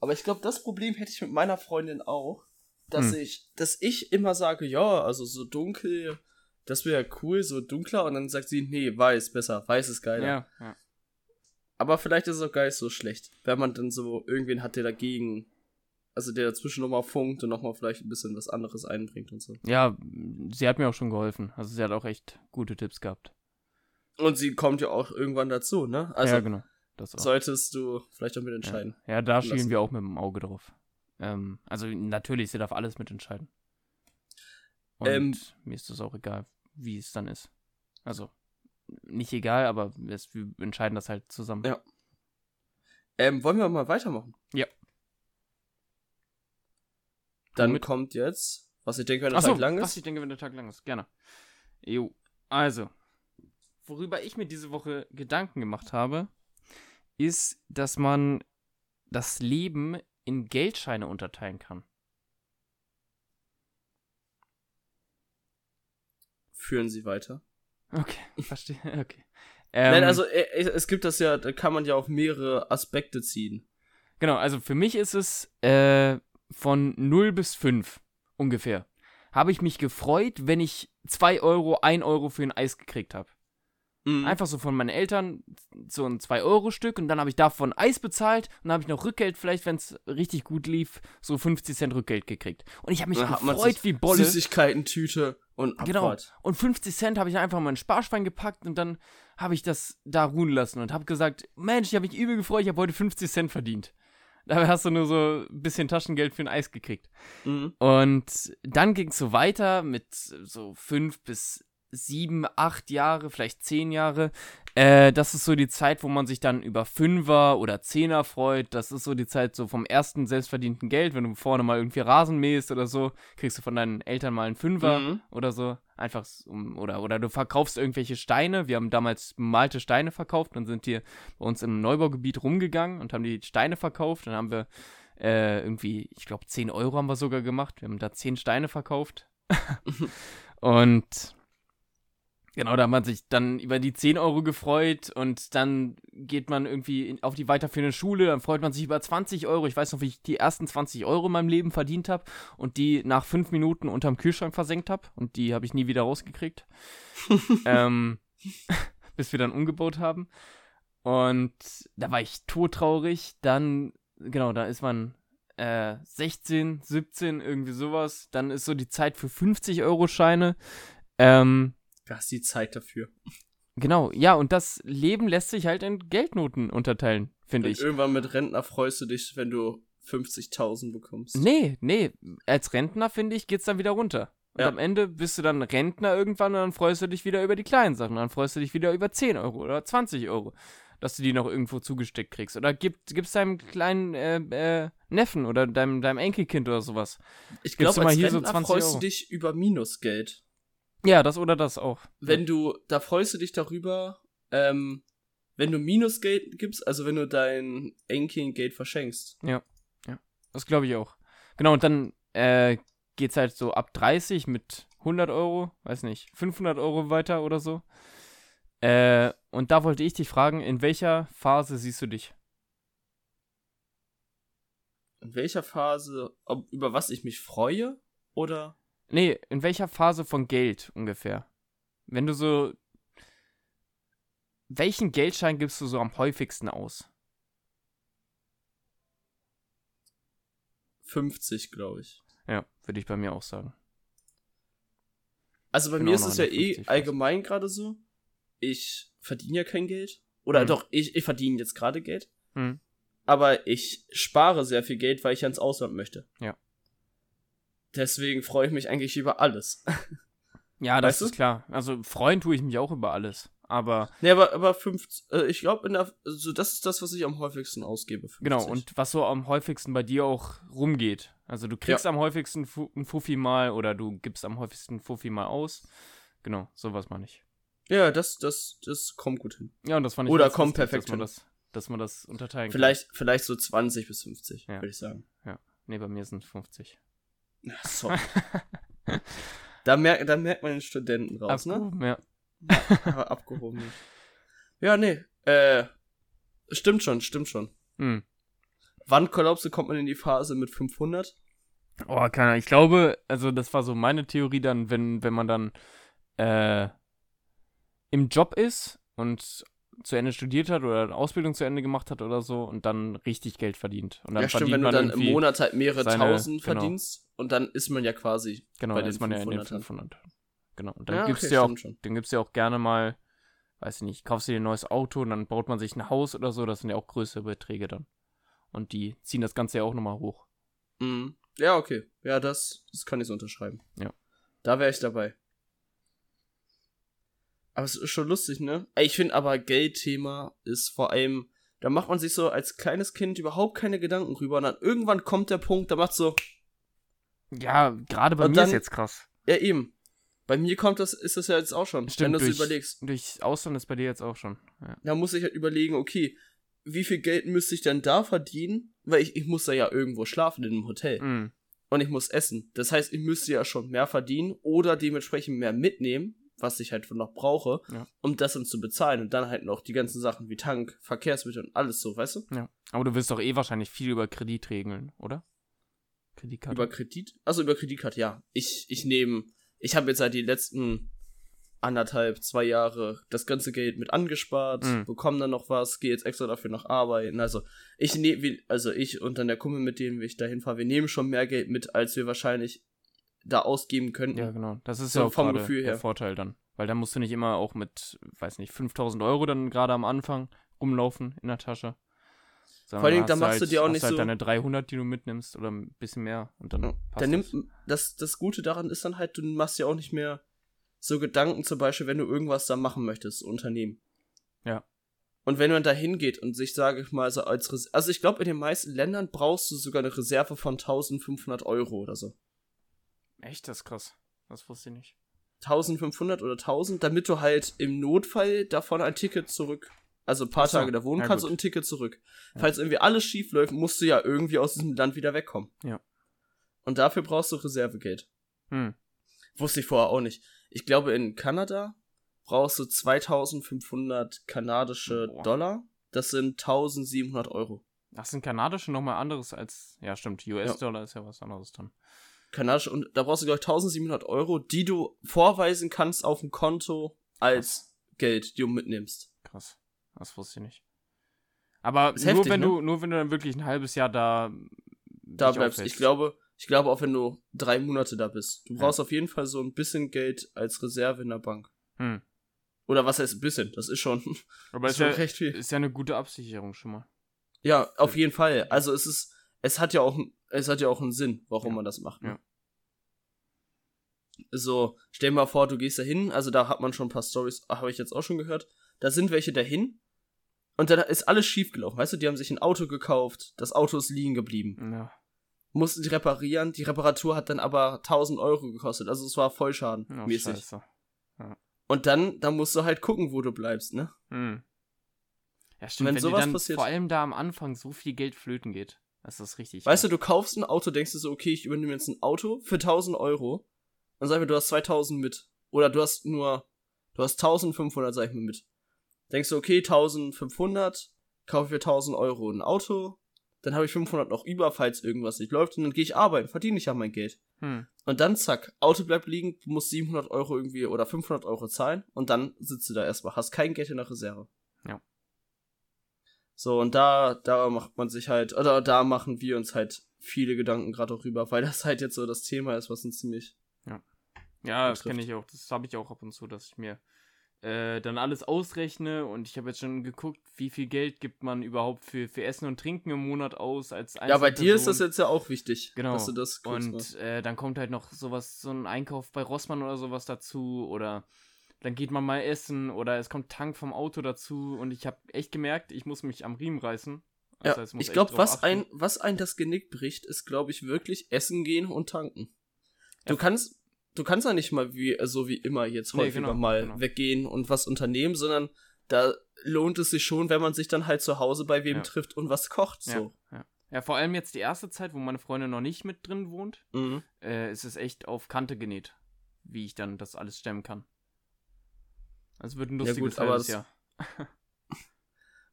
Aber ich glaube, das Problem hätte ich mit meiner Freundin auch, dass Hm. ich, dass ich immer sage, ja, also so dunkel, das wäre cool, so dunkler, und dann sagt sie, nee, weiß besser, weiß ist geiler. Ja, ja. Aber vielleicht ist es auch gar nicht so schlecht, wenn man dann so irgendwen hat, der dagegen, also der dazwischen nochmal funkt und nochmal vielleicht ein bisschen was anderes einbringt und so. Ja, sie hat mir auch schon geholfen. Also sie hat auch echt gute Tipps gehabt. Und sie kommt ja auch irgendwann dazu, ne? Also ja, genau. Das solltest du vielleicht auch mitentscheiden. Ja, da schielen lassen. wir auch mit dem Auge drauf. Ähm, also natürlich, sie darf alles mitentscheiden. Und Ähm, mir ist das auch egal, wie es dann ist. Also, nicht egal, aber es, wir entscheiden das halt zusammen. Ja. Ähm, wollen wir mal weitermachen? Ja. Dann Womit? kommt jetzt, was ich denke, wenn der Achso, Tag lang was ist. ich denke, wenn der Tag lang ist. Gerne. Jo, also, worüber ich mir diese Woche Gedanken gemacht habe, ist, dass man das Leben in Geldscheine unterteilen kann. Führen Sie weiter. Okay, (laughs) verstehe. Okay. Ähm, Nein, also äh, es gibt das ja, da kann man ja auf mehrere Aspekte ziehen. Genau, also für mich ist es äh, von 0 bis 5 ungefähr. Habe ich mich gefreut, wenn ich 2 Euro, 1 Euro für ein Eis gekriegt habe. Mhm. Einfach so von meinen Eltern so ein 2-Euro-Stück und dann habe ich davon Eis bezahlt und dann habe ich noch Rückgeld, vielleicht wenn es richtig gut lief, so 50 Cent Rückgeld gekriegt. Und ich habe mich man gefreut wie Bolle. Süßigkeiten-Tüte und Genau. Abfahrt. Und 50 Cent habe ich einfach in meinen Sparschwein gepackt und dann habe ich das da ruhen lassen und habe gesagt, Mensch, ich habe mich übel gefreut, ich habe heute 50 Cent verdient. Dabei hast du nur so ein bisschen Taschengeld für ein Eis gekriegt. Mhm. Und dann ging es so weiter mit so fünf bis sieben, acht Jahre, vielleicht zehn Jahre. Äh, das ist so die Zeit, wo man sich dann über Fünfer oder Zehner freut. Das ist so die Zeit so vom ersten selbstverdienten Geld. Wenn du vorne mal irgendwie Rasen mähst oder so, kriegst du von deinen Eltern mal einen Fünfer Mhm. oder so. Einfach um, oder, oder du verkaufst irgendwelche Steine. Wir haben damals bemalte Steine verkauft und sind hier bei uns im Neubaugebiet rumgegangen und haben die Steine verkauft. Dann haben wir äh, irgendwie, ich glaube, 10 Euro haben wir sogar gemacht. Wir haben da 10 Steine verkauft. (laughs) und genau, da hat man sich dann über die 10 Euro gefreut und dann geht man irgendwie in, auf die weiterführende Schule, dann freut man sich über 20 Euro. Ich weiß noch, wie ich die ersten 20 Euro in meinem Leben verdient habe und die nach fünf Minuten unterm Kühlschrank versenkt habe und die habe ich nie wieder rausgekriegt. (laughs) ähm, (laughs) bis wir dann umgebaut haben. Und da war ich todtraurig. Dann, genau, da ist man äh, 16, 17, irgendwie sowas. Dann ist so die Zeit für 50-Euro-Scheine. Ähm, da ist die Zeit dafür. Genau, ja, und das Leben lässt sich halt in Geldnoten unterteilen, finde ich. Irgendwann mit Rentner freust du dich, wenn du 50.000 bekommst. Nee, nee, als Rentner, finde ich, geht's dann wieder runter. Und Ja. am Ende bist du dann Rentner irgendwann und dann freust du dich wieder über die kleinen Sachen. Dann freust du dich wieder über 10 Euro oder 20 Euro, dass du die noch irgendwo zugesteckt kriegst. Oder gib, gibst deinem kleinen äh, äh, Neffen oder deinem, deinem Enkelkind oder sowas. Ich glaube, du mal als hier so Rentner 20 freust Euro? du dich über Minusgeld. Ja, das oder das auch. Wenn du, da freust du dich darüber, ähm, wenn du Minusgeld gibst, also wenn du dein Enkeln Geld verschenkst. Das glaube ich auch. Genau, und dann äh, geht's halt so ab 30 mit 100 Euro, weiß nicht, 500 Euro weiter oder so. Äh, und da wollte ich dich fragen, in welcher Phase siehst du dich? In welcher Phase, ob, über was ich mich freue oder Nee, in welcher Phase von Geld ungefähr? Wenn du so. Welchen Geldschein gibst du so am häufigsten aus? 50, glaube ich. Ja, würde ich bei mir auch sagen. Also bei mir ist es ja eh 50 fast. allgemein gerade so. Ich verdiene ja kein Geld. Oder Hm. doch, ich, ich verdiene jetzt gerade Geld. Hm. Aber ich spare sehr viel Geld, weil ich ans Ausland möchte. Ja. Deswegen freue ich mich eigentlich über alles. Ja, das Weißt du? ist klar. Also freuen tue ich mich auch über alles. Aber nee, aber, aber 50, äh, ich glaube, in der, also das ist das, was ich am häufigsten ausgebe. 50. Genau, und was so am häufigsten bei dir auch rumgeht. Also du kriegst am häufigsten Fu ein Fuffi mal oder du gibst am häufigsten Fuffi mal aus. Genau, sowas meine ich. Ja, das, das, das kommt gut hin. Ja, und das fand ich Oder kommt perfekt dass man hin. das, dass man das unterteilen Vielleicht, vielleicht so 20 bis 50, Ja. würde ich sagen. kann. Nee, bei mir sind 50. Sorry. da, merkt, da merkt man den Studenten raus, ne? Abgehoben, ja. Aber abgehoben. Ja, nee. Äh, stimmt schon, stimmt schon. Hm. Wann glaubst du, kommt man in die Phase mit 500? Oh, keine Ahnung. Ich glaube, also das war so meine Theorie dann, wenn, wenn man dann äh, im Job ist und zu Ende studiert hat oder eine Ausbildung zu Ende gemacht hat oder so und dann richtig Geld verdient. Und dann ja, stimmt, wenn du man dann im Monat halt mehrere seine- tausend genau. verdienst und dann ist man ja quasi. Genau, bei dann den ist man ja in den 500ern. 500. Genau. Und dann Ja, gibt's okay, ja auch, schon. dann gibt's ja auch gerne mal, weiß ich nicht, kaufst du dir ein neues Auto und dann baut man sich ein Haus oder so. Das sind ja auch größere Beträge dann. Und die ziehen das Ganze ja auch nochmal hoch. Mhm. Ja, okay. Ja, das, das kann ich so unterschreiben. Ja. Da wäre ich dabei. Aber es ist schon lustig, ne? Ich finde aber Geldthema ist vor allem, da macht man sich so als kleines Kind überhaupt keine Gedanken rüber und dann irgendwann kommt der Punkt, da macht so, Ja, gerade bei mir dann- ist jetzt krass. ja eben. Bei mir kommt das, ist das ja jetzt auch schon, wenn Stimmt, du es durch, überlegst. durch Ausland ist bei dir jetzt auch schon. Ja. Da muss ich halt überlegen, okay, wie viel Geld müsste ich denn da verdienen? Weil ich, ich muss da ja irgendwo schlafen in einem Hotel. Mm, und ich muss essen. Das heißt, ich müsste ja schon mehr verdienen oder dementsprechend mehr mitnehmen, was ich halt noch brauche, Ja. um das dann zu bezahlen und dann halt noch die ganzen Sachen wie Tank, Verkehrsmittel und alles so, weißt du? ja. Aber du wirst doch eh wahrscheinlich viel über Kredit regeln, oder? Kreditkarte. Über Kredit? Also über Kreditkarte, ja. Ich, ich nehme, ich habe jetzt seit die letzten anderthalb, zwei Jahre das ganze Geld mit angespart, Mhm. bekomme dann noch was, gehe jetzt extra dafür noch arbeiten. Also ich nehme, also ich und dann der Kumpel, mit dem ich dahin fahre, wir nehmen schon mehr Geld mit, als wir wahrscheinlich da ausgeben könnten. ja, genau. Das ist So ja auch vom Gefühl der her. Vorteil dann. Weil da musst du nicht immer auch mit, weiß nicht, 5000 Euro dann gerade am Anfang rumlaufen in der Tasche. Sondern Vor allen Dingen, hast da machst du dir auch nicht halt so- deine 300, die du mitnimmst oder ein bisschen mehr und dann Ja. passt Dann nimmt, das. das, Gute daran ist dann halt, du machst ja auch nicht mehr so Gedanken, zum Beispiel, wenn du irgendwas da machen möchtest, Unternehmen. Ja. Und wenn man da hingeht und sich, sage ich mal, so als Res also ich glaube, in den meisten Ländern brauchst du sogar eine Reserve von 1500 Euro oder so. Echt, das ist krass. Das wusste ich nicht. 1500 oder 1000, damit du halt im Notfall davon ein Ticket zurück, also ein paar so, Tage da wohnen ja kannst gut. und ein Ticket zurück. Ja. Falls irgendwie alles schief läuft, musst du ja irgendwie aus diesem Land wieder wegkommen. Ja. Und dafür brauchst du Reservegeld. Hm. Wusste ich vorher auch nicht. Ich glaube, in Kanada brauchst du 2500 kanadische Boah. Dollar das sind 1700 Euro. Das sind kanadische nochmal anderes als. Ja, stimmt. US-Dollar ist ja was anderes dann. Kanadische, und da brauchst du, glaube ich, 1700 Euro, die du vorweisen kannst auf dem Konto als Geld, die du mitnimmst. Krass. Das wusste ich nicht. Aber Ist nur heftig, wenn ne? du, nur wenn du dann wirklich ein halbes Jahr da. Da bleibst. aufhältst. Ich glaube, ich glaube auch wenn du drei Monate da bist. Du Ja. brauchst auf jeden Fall so ein bisschen Geld als Reserve in der Bank. Hm. Oder was heißt ein bisschen? Das ist schon, (laughs) Aber ist ist schon ja, recht viel. ist ja eine gute Absicherung schon mal. Ja, auf jeden Fall. Also es ist, es hat ja auch, es hat ja auch einen Sinn, warum Ja. man das macht. Ne? Ja. So, stell dir mal vor, du gehst da hin, also da hat man schon ein paar Stories, habe ich jetzt auch schon gehört. Da sind welche dahin und dann ist alles schief gelaufen. Weißt du, die haben sich ein Auto gekauft, das Auto ist liegen geblieben. Ja. Mussten die reparieren, die Reparatur hat dann aber 1000 Euro gekostet, also es war Oh, Vollschadenmäßig. scheiße. und dann, dann musst du halt gucken, wo du bleibst, ne? Hm. Ja, stimmt. Wenn Wenn, sowas dann passiert- vor allem da am Anfang so viel Geld flöten geht. Das ist richtig. Weißt du, du kaufst ein Auto, denkst du so, okay, ich übernehme jetzt ein Auto für 1000 Euro. Dann sag ich mir, du hast 2000 mit. Oder du hast nur, du hast 1500, sag ich mir mit. Denkst du, okay, 1500, kaufe ich für 1000 Euro ein Auto. Dann habe ich 500 noch über, falls irgendwas nicht läuft. Und dann gehe ich arbeiten, verdiene ich ja mein Geld. Hm. Und dann zack, Auto bleibt liegen, du musst 700 Euro irgendwie oder 500 Euro zahlen. Und dann sitzt du da erstmal, hast kein Geld in der Reserve. Ja. So, und da, da macht man sich halt, oder da machen wir uns halt viele Gedanken gerade auch rüber, weil das halt jetzt so das Thema ist, was uns ziemlich. Ja, das betrifft. kenne ich auch. Das habe ich auch ab und zu, dass ich mir äh, dann alles ausrechne und ich habe jetzt schon geguckt, wie viel Geld gibt man überhaupt für, für Essen und Trinken im Monat aus als Ja, bei dir ist das jetzt ja auch wichtig, Genau. dass du das kurz Und äh, dann kommt halt noch sowas, so ein Einkauf bei Rossmann oder sowas dazu oder dann geht man mal essen oder es kommt Tank vom Auto dazu und ich habe echt gemerkt, ich muss mich am Riemen reißen. Ja, heißt, muss ich glaube, was achten. ein, was ein das Genick bricht, ist, glaube ich, wirklich essen gehen und tanken. Du Ja. kannst, du kannst ja nicht mal wie, so wie immer jetzt Nee, häufiger genau, mal genau. weggehen und was unternehmen, sondern da lohnt es sich schon, wenn man sich dann halt zu Hause bei wem Ja. trifft und was kocht, so. Ja, ja. ja, vor allem jetzt die erste Zeit, wo meine Freundin noch nicht mit drin wohnt, Mhm. äh, ist es echt auf Kante genäht, wie ich dann das alles stemmen kann. Also wird ein Ja, lustiges gut, aber halbes das- Jahr. (laughs)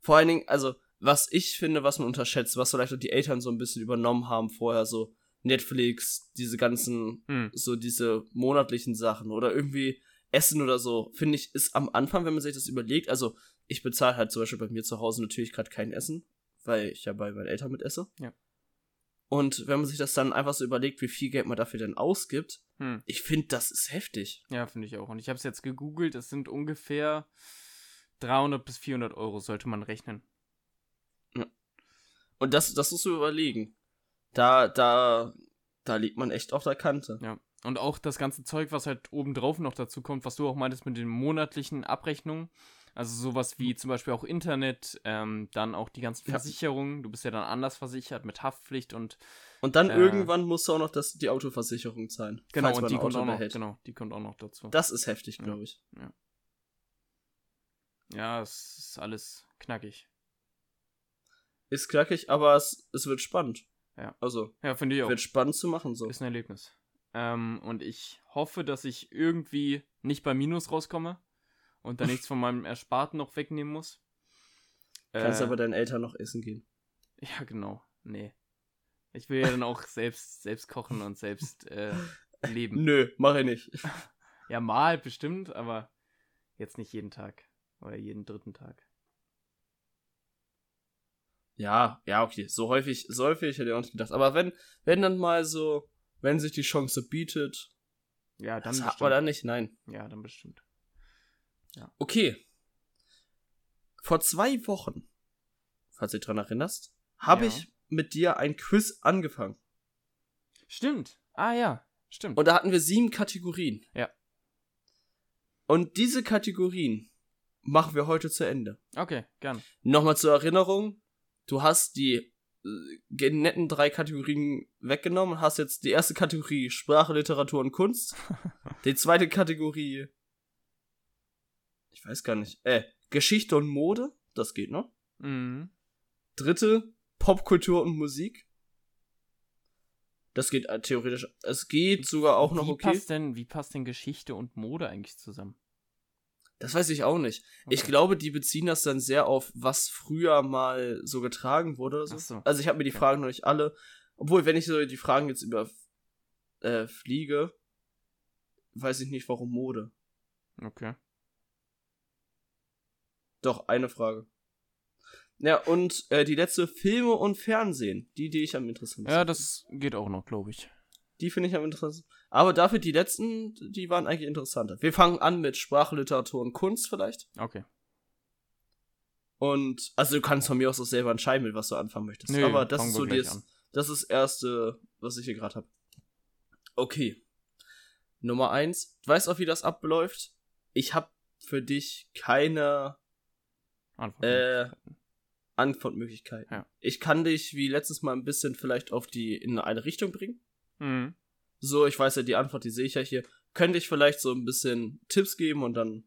Vor allen Dingen, also, was ich finde, was man unterschätzt, was vielleicht auch die Eltern so ein bisschen übernommen haben vorher, so Netflix, diese ganzen, Hm. so diese monatlichen Sachen oder irgendwie Essen oder so, finde ich, ist am Anfang, wenn man sich das überlegt, also ich bezahle halt zum Beispiel bei mir zu Hause natürlich gerade kein Essen, weil ich ja bei meinen Eltern mit esse. Ja. Und wenn man sich das dann einfach so überlegt, wie viel Geld man dafür denn ausgibt, Hm. ich finde, das ist heftig. Ja, finde ich auch. Und ich habe es jetzt gegoogelt, es sind ungefähr 300 bis 400 Euro, sollte man rechnen. Und das, das musst du überlegen. Da, da, da liegt man echt auf der Kante. Ja. Und auch das ganze Zeug, was halt obendrauf noch dazu kommt, was du auch meintest mit den monatlichen Abrechnungen. Also sowas wie zum Beispiel auch Internet, ähm, dann auch die ganzen Ja. Versicherungen. Du bist ja dann anders versichert mit Haftpflicht und Und dann Äh. irgendwann musst du auch noch das, die Autoversicherung zahlen. genau, und die kommt auch noch, genau, die kommt auch noch dazu. Das ist heftig, Ja. glaube ich. Ja, es ist alles knackig. Ist knackig, aber es, es wird spannend. Ja. Also, Ja, finde ich auch. wird spannend zu machen so. Ist ein Erlebnis. Ähm, und ich hoffe, dass ich irgendwie nicht bei Minus rauskomme und da nichts von meinem Ersparten noch wegnehmen muss. Kannst Äh, aber deinen Eltern noch essen gehen. Ja, genau. Nee. Ich will ja dann auch selbst, selbst kochen und selbst äh, (laughs) leben. Nö, mach ich nicht. (laughs) Ja, mal bestimmt, aber jetzt nicht jeden Tag. Oder jeden dritten Tag. Ja, ja, okay. So häufig, so häufig hätte ich auch nicht gedacht. Aber wenn, wenn dann mal so, wenn sich die Chance bietet, Ja, dann das hat man dann nicht, nein. Ja, dann bestimmt. Okay. Vor zwei Wochen, falls du dich dran erinnerst, habe Ja. ich mit dir ein Quiz angefangen. Stimmt. Ah ja, stimmt. Und da hatten wir sieben Kategorien. Ja. Und diese Kategorien machen wir heute zu Ende. okay, gern. Nochmal zur Erinnerung, du hast die äh, netten drei Kategorien weggenommen, hast jetzt die erste Kategorie Sprache, Literatur und Kunst, (laughs) die zweite Kategorie, ich weiß gar nicht, äh, Geschichte und Mode, das geht noch. Mhm. Dritte, Popkultur und Musik. Das geht äh, theoretisch, es geht sogar auch noch wie okay. Passt denn, wie passt denn Geschichte und Mode eigentlich zusammen? Das weiß ich auch nicht. Ich Okay. glaube, die beziehen das dann sehr auf, was früher mal so getragen wurde. Oder so. So. Also ich habe mir die Okay. Fragen noch nicht alle. Obwohl, wenn ich so die Fragen jetzt über äh, fliege, weiß ich nicht, warum Mode. Okay. Doch, eine Frage. Ja, und äh, die letzte Filme und Fernsehen. Die, die ich am interessantesten Ja, das geht auch noch, glaube ich. Die finde ich am interessantesten. Aber dafür die letzten, die waren eigentlich interessanter. Wir fangen an mit Sprache, Literatur und Kunst vielleicht. Okay. Und, also du kannst von mir aus auch selber entscheiden, mit was du anfangen möchtest. Nö, Aber das ist so das, das ist das erste, was ich hier gerade habe. Okay. Nummer eins. Du weißt auch, wie das abläuft. Ich habe für dich keine Antwort. äh, Antwortmöglichkeiten. Ja. Ich kann dich wie letztes Mal ein bisschen vielleicht auf die in eine Richtung bringen. Mhm. So, ich weiß ja die Antwort, die sehe ich ja hier. Könnte ich vielleicht so ein bisschen Tipps geben und dann.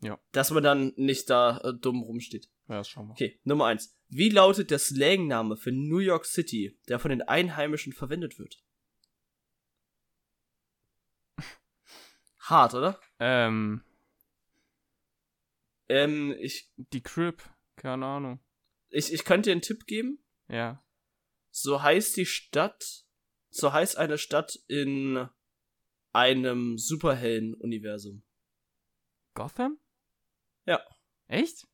Ja. Dass man dann nicht da äh, dumm rumsteht. Ja, das schauen wir. Okay, Nummer eins. Wie lautet der Slangname für New York City, der von den Einheimischen verwendet wird? (laughs) Hart, oder? Ähm, Ähm, ich, die Crip. Keine Ahnung. ich, ich könnte dir einen Tipp geben. Ja. So heißt die Stadt, so heißt eine Stadt in einem Superhelden-Universum. Gotham? Ja. Echt?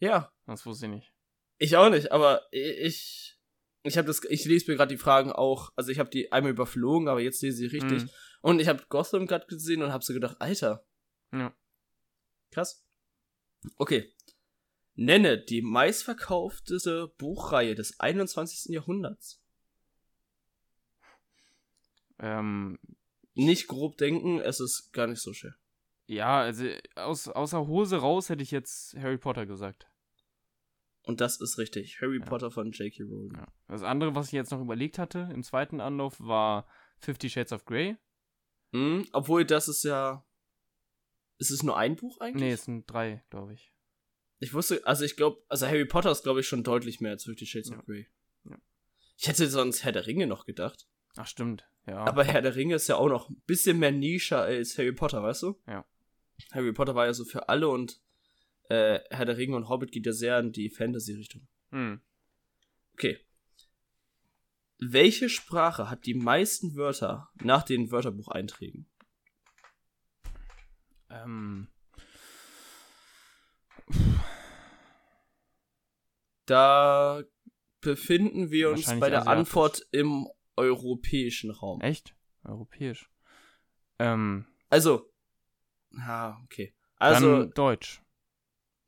Ja, Das wusste ich nicht. ich auch nicht, aber ich, ich habe das, ich lese mir gerade die Fragen auch, also ich habe die einmal überflogen, aber jetzt lese ich sie richtig. Mhm. Und ich habe Gotham gerade gesehen und habe so gedacht, Alter, Ja. krass. Okay. Nenne die meistverkaufteste Buchreihe des 21. Jahrhunderts. Ähm, Nicht grob denken, es ist gar nicht so schwer. ja, also aus, außer Hose raus hätte ich jetzt Harry Potter gesagt. Und das ist richtig. Harry Ja. Potter von J.K. Rowling. Ja. Das andere, was ich jetzt noch überlegt hatte im zweiten Anlauf, war Fifty Shades of Grey. Mhm, obwohl das ist ja. Ist es nur ein Buch eigentlich? Nee, es sind drei, glaube ich. Ich wusste, also ich glaube, also Harry Potter ist glaube ich schon deutlich mehr als Fifty Shades Ja. of Grey. Ja. Ich hätte sonst Herr der Ringe noch gedacht. Ach, stimmt. Ja. Aber Herr der Ringe ist ja auch noch ein bisschen mehr Nische als Harry Potter, weißt du? Ja. Harry Potter war ja so für alle und äh, Herr der Ringe und Hobbit geht ja sehr in die Fantasy-Richtung. Hm. Okay. Welche Sprache hat die meisten Wörter nach den Wörterbucheinträgen? Ähm, Da befinden wir uns bei der asiatisch. Antwort im europäischen Raum. echt? Europäisch. Ähm, Also, ah, okay. Also, Deutsch.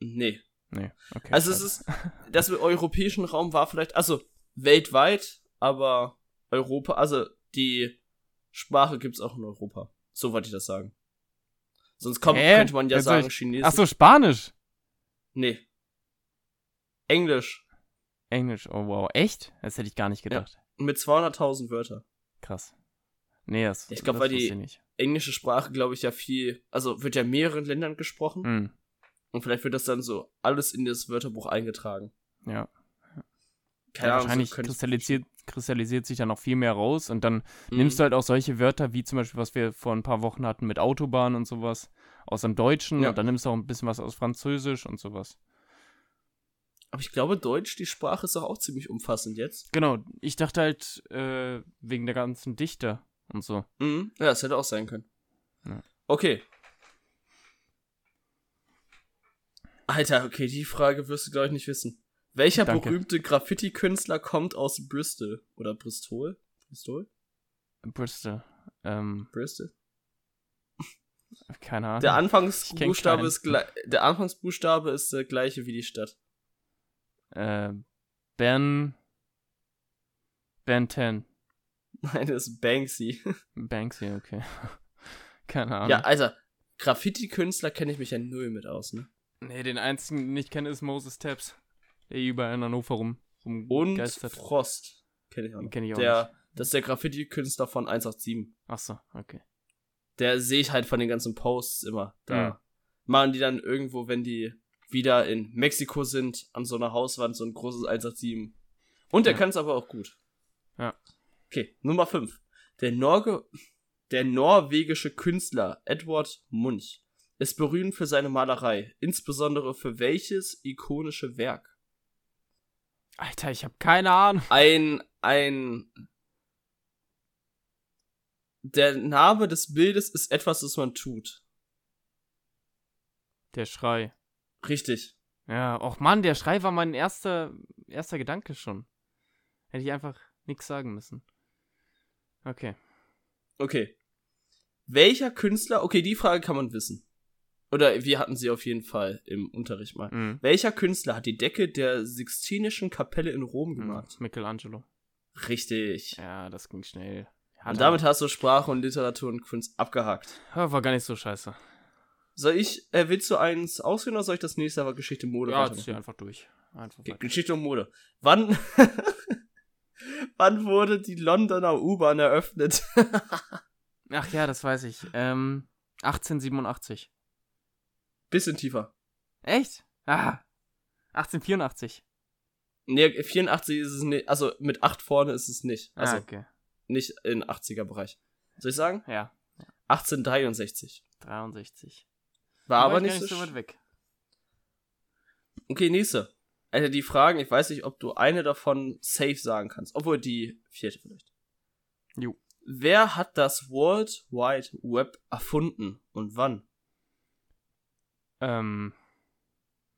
nee. Nee, okay. Also es ist, (laughs) das mit europäischen Raum war vielleicht, also weltweit, aber Europa, also die Sprache gibt's auch in Europa. So wollte ich das sagen. Sonst kommt, Hä? könnte man ja Jetzt sagen ich- Chinesisch. Ach so, Spanisch. Nee. Englisch. Englisch. Oh wow, echt? Das hätte ich gar nicht gedacht. Mit 200.000 Wörter. Krass. Nee, das, Ich glaub, das weil die-. Englische Sprache, glaube ich, ja viel, also wird ja in mehreren Ländern gesprochen. Hm. Und vielleicht wird das dann so alles in das Wörterbuch eingetragen. Ja. Keine ja, Ahnung, wahrscheinlich so kristallisiert, kristallisiert sich dann noch viel mehr raus und dann Mhm. nimmst du halt auch solche Wörter, wie zum Beispiel, was wir vor ein paar Wochen hatten mit Autobahn und sowas, aus dem Deutschen Ja. und dann nimmst du auch ein bisschen was aus Französisch und sowas. Aber ich glaube, Deutsch, die Sprache ist doch auch ziemlich umfassend jetzt. Genau, ich dachte halt äh, wegen der ganzen Dichter und so. Mhm. Ja, das hätte auch sein können. Ja. Okay. Alter, okay, die Frage wirst du, glaube ich, nicht wissen. Welcher Danke. berühmte Graffiti-Künstler kommt aus Bristol? Oder Bristol? Bristol? Bristol. Ähm, Bristol? keine Ahnung. Der Anfangsbuchstabe ist der Anfangsbuchstabe ist der gleiche wie die Stadt. Äh, ben. Ben 10. Nein, das ist Banksy. (laughs) Banksy, okay. (laughs) keine Ahnung. Ja, Alter, Graffiti-Künstler kenne ich mich ja null mit aus, ne? Nee, den einzigen, den ich kenne, ist Moses Taps. Der überall in Hannover rum, Und rumgeistert. Frost kenne ich auch kenn ich auch der, Das ist der Graffiti-Künstler von 187. Achso, okay. Der sehe ich halt von den ganzen Posts immer. Da Mhm. machen die dann irgendwo, wenn die wieder in Mexiko sind, an so einer Hauswand so ein großes 187. Und der Ja. kann es aber auch gut. Ja. Okay, Nummer 5. Der, Norge der norwegische Künstler Edward Munch ist berühmt für seine Malerei, insbesondere für welches ikonische Werk? Alter, ich habe keine Ahnung. Ein, ein. Der Name des Bildes ist etwas, das man tut. Der Schrei. Richtig. Ja, och Mann, der Schrei war mein erster, erster Gedanke schon. Hätte ich einfach nichts sagen müssen. Okay. Okay. Welcher Künstler, okay, die Frage kann man wissen. Oder wir hatten sie auf jeden Fall im Unterricht mal. Mhm. Welcher Künstler hat die Decke der Sixtinischen Kapelle in Rom Mhm. gemalt? Michelangelo. Richtig. Ja, das ging schnell. Und damit hast du Sprache und Literatur und Kunst abgehakt. War gar nicht so scheiße. Soll ich, äh, willst du eins ausführen oder soll ich das nächste aber Geschichte Mode Ja, zieh einfach durch. Einfach Okay. Geschichte und Mode. Wann, (laughs) wann wurde die Londoner U-Bahn eröffnet? (laughs) Ach ja, das weiß ich. Ähm, 1887. Bisschen tiefer. Echt? Ah. 1884. Nee, 84 ist es nicht, also mit 8 vorne ist es nicht. Also ah, okay. nicht in 80er Bereich. Soll ich sagen? Ja, 1863. 63. War aber ich nicht so. so weit weg. Okay, nächste. Alter, die Fragen, ich weiß nicht, ob du eine davon safe sagen kannst. Obwohl die vierte vielleicht. Jo. Wer hat das World Wide Web erfunden und wann? Ähm.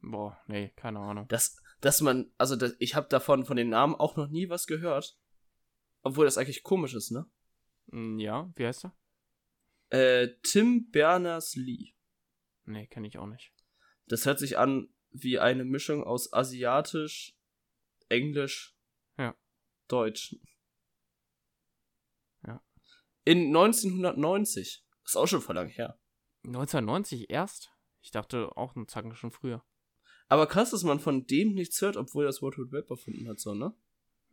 Boah, nee, keine Ahnung. dass, dass man, also das, ich habe davon von den Namen auch noch nie was gehört. Obwohl das eigentlich komisch ist, ne? Hm, Ja, wie heißt er? Äh, Tim Berners-Lee. Nee, kenne ich auch nicht. Das hört sich an wie eine Mischung aus Asiatisch, Englisch, Ja. Deutsch. Ja. In 1990. Ist auch schon voll lang her. 1990 erst? Ich dachte auch einen Zacken schon früher. Aber krass, dass man von dem nichts hört, obwohl er das World Wide Web erfunden hat, so, ne?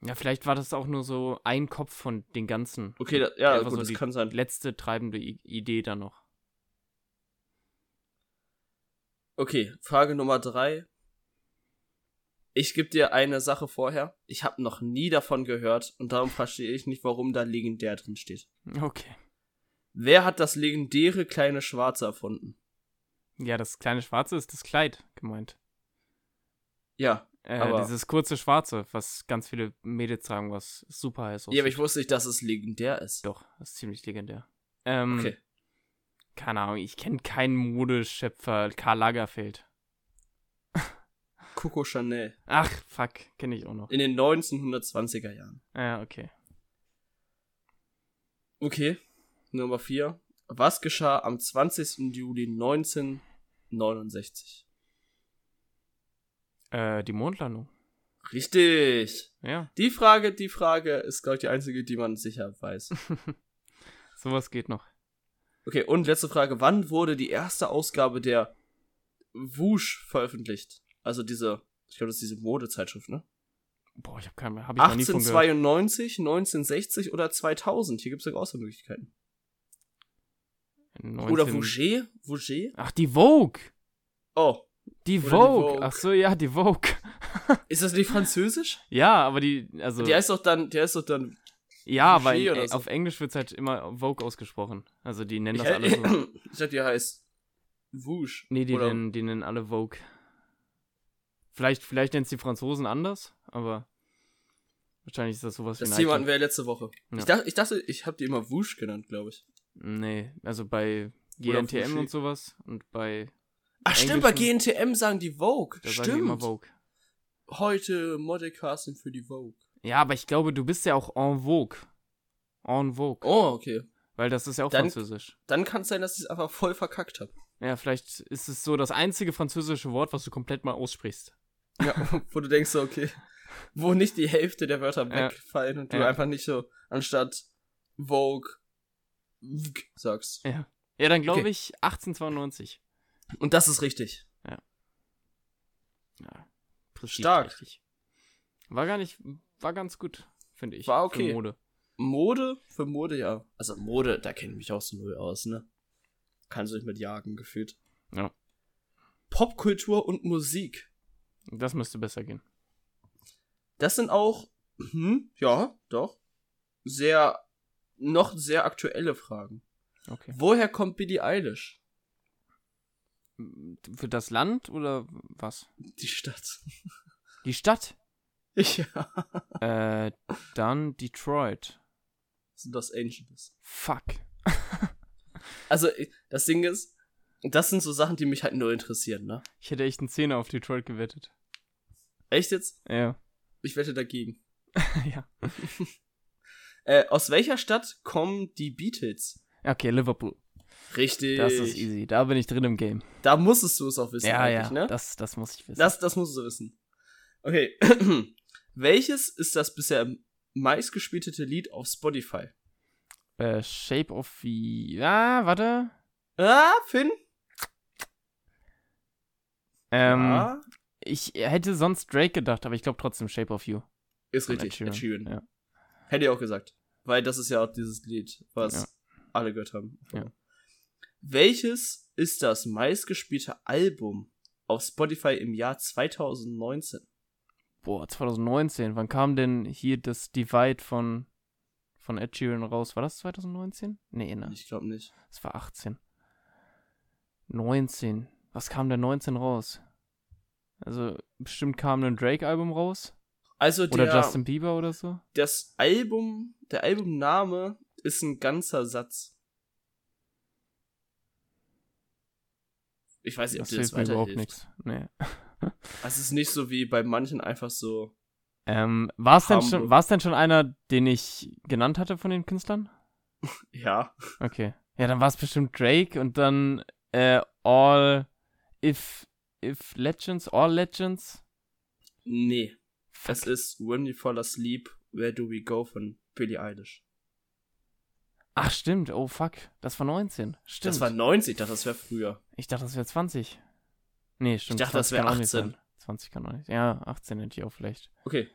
Ja, vielleicht war das auch nur so ein Kopf von den ganzen. Okay, da, ja, gut, so das die kann sein. letzte treibende I Idee dann noch. Okay, Frage Nummer drei. Ich gebe dir eine Sache vorher. Ich habe noch nie davon gehört und darum verstehe ich nicht, warum da legendär drin steht. Okay. Wer hat das legendäre kleine Schwarze erfunden? Ja, das kleine Schwarze ist das Kleid gemeint. Ja, Äh, Aber- dieses kurze Schwarze, was ganz viele Mädels tragen, was super heiß aussieht. ja, aber ich wusste nicht, dass es legendär ist. Doch, das ist ziemlich legendär. Ähm, Okay. Keine Ahnung, ich kenne keinen Modeschöpfer, Karl Lagerfeld. Coco Chanel. Ach, fuck, kenne ich auch noch. In den 1920er Jahren. Ja, okay. Okay, Nummer vier. Was geschah am 20. Juli 1969? Äh, die Mondlandung. Richtig. Ja, Die Frage, die Frage ist, glaube ich, die einzige, die man sicher weiß. (laughs) sowas geht noch. Okay, und letzte Frage. Wann wurde die erste Ausgabe der Woosh veröffentlicht? Also diese, ich glaube, das ist diese Modezeitschrift, ne? Boah, ich habe keine, hab ich noch nie von gehört. 1892, 1960 oder 2000? Hier gibt es sogar Auswahlmöglichkeiten. 19 Oder Vouget? Vouget? Ach, die Vogue. Oh, Die Oder die Vogue. Vogue. Ach so, ja, die Vogue. (laughs) ist das nicht französisch? Ja, aber die, also, Die heißt doch dann, die heißt doch dann, ja, aber Vouget in, oder äh, so. auf Englisch wird halt immer Vogue ausgesprochen. Also die nennen ich, das alle so. (clears throat) ich dachte, die heißt Woosh. Nee, die Oder- nennen, die nennen alle Vogue. Vielleicht, vielleicht nennen es die Franzosen anders, aber wahrscheinlich ist das sowas Das wie ein Thema hatten wir ja letzte Woche. Ja. Ich, dachte, ich dachte, ich habe die immer Woosh genannt, glaube ich. Nee, also bei GNTM und sowas und bei Ach stimmt, bei GNTM sagen die Vogue. da sagen die immer Stimmt. Vogue. Heute Modelcasting für die Vogue. Ja, aber ich glaube, du bist ja auch en vogue. En vogue. Oh, okay. Weil das ist ja auch Dann- Französisch. Dann kann es sein, dass ich es einfach voll verkackt habe. Ja, vielleicht ist es so das einzige französische Wort, was du komplett mal aussprichst. Ja, (laughs) wo du denkst so, okay, wo nicht die Hälfte der Wörter Ja. wegfallen und du Ja. einfach nicht so anstatt Vogue sagst. Ja. Ja, dann glaube Okay. ich 1892. Und das ist richtig. Ja. Prestige Stark. Richtig. War gar nicht, war ganz gut, finde ich. War für okay. Mode. Mode für Mode, ja. Also Mode, da kenne ich mich auch so null aus, ne? Kannst du nicht mit jagen, gefühlt. Ja. Popkultur und Musik. Das müsste besser gehen. Das sind auch, hm, ja, doch, sehr, noch sehr aktuelle Fragen. Okay. Woher kommt Billie Eilish? Für das Land oder was? Die Stadt. Die Stadt? (laughs) Ja. Äh, dann Detroit. Sind Los Angeles. Fuck. (laughs) Also, das Ding ist, das sind so Sachen, die mich halt nur interessieren, ne? Ich hätte echt einen Zehner auf Detroit gewettet. Echt jetzt? Ja. Ich wette dagegen. (laughs) ja. Äh, aus welcher Stadt kommen die Beatles? Okay, Liverpool. Richtig. Das ist easy. Da bin ich drin im Game. Da musstest du es auch wissen, ja, eigentlich, ja. ne? Das, das muss ich wissen. Das, das musst du wissen. Okay. (clears throat) Welches ist das bisher meistgespielte Lied auf Spotify? äh, Shape of the. Ah, warte. Ah, Finn? Ähm, ja, Ich hätte sonst Drake gedacht, aber ich glaube trotzdem Shape of You. ist richtig. Ed Ed Sheeran, Sheeran. ja. Hätte ich auch gesagt. Weil das ist ja auch dieses Lied, was Ja. alle gehört haben. Ja. Welches ist das meistgespielte Album auf Spotify im Jahr 2019? Boah, 2019. Wann kam denn hier das Divide von, von Ed Sheeran raus? War das 2019? Nee, ne. Ich glaube nicht. Das war 18. 19. Was kam denn 19 raus? Also, bestimmt kam ein Drake-Album raus. Also Oder der, Justin Bieber oder so. das Album, der Albumname ist ein ganzer Satz. Ich weiß nicht, ob Das dir das weiterhilft. nichts. Nee. (laughs) Es ist nicht so wie bei manchen einfach so. Ähm, war es denn, schon- denn schon einer, den ich genannt hatte von den Künstlern? (laughs) Ja. Okay. Ja, dann war es bestimmt Drake und dann äh, All If If Legends, All Legends. Nee. Es ist When We Fall Asleep, Where Do We Go von Billie Eilish. Ach, stimmt. Oh, fuck. Das war 19. Stimmt. Das war 90, ich dachte, das wäre früher. ich dachte, das wäre 20. Nee, stimmt. dachte, das 20 wär kann auch nicht 18. sein. 20 kann auch nicht. Ja, 18 hätte ich auch vielleicht. Okay.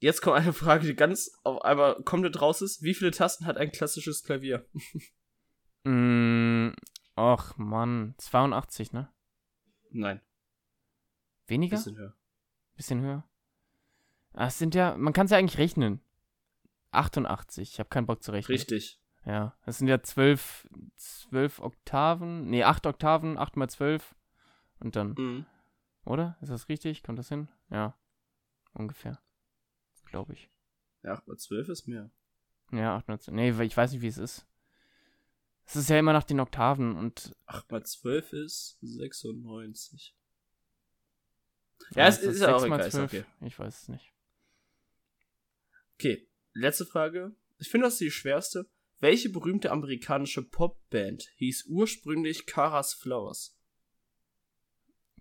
Jetzt kommt eine Frage, die ganz auf einmal komplett raus ist. Wie viele Tasten hat ein klassisches Klavier? (laughs) Mm, ach, Mann. 82, ne? Nein, Weniger? bisschen höher. Bisschen höher. Ah, es sind ja, man kann es ja eigentlich rechnen. 88. Ich habe keinen Bock zu rechnen. Richtig. Ja, das sind ja zwölf, zwölf Oktaven, nee, acht Oktaven, acht mal zwölf und dann, Mhm. oder? Ist das richtig? Kommt das hin? Ja, ungefähr, glaube ich. Ja, aber 12 ist mehr. Ja, acht mal zwölf. Nee, weil ich weiß nicht, wie es ist. Es ist ja immer nach den Oktaven und 8 mal 12 ist 96. Ja, es das ist ja auch mal egal, ist zwölf. okay. Ich weiß es nicht. Okay, letzte Frage. Ich finde das ist die schwerste. Welche berühmte amerikanische Popband hieß ursprünglich Caras Flowers?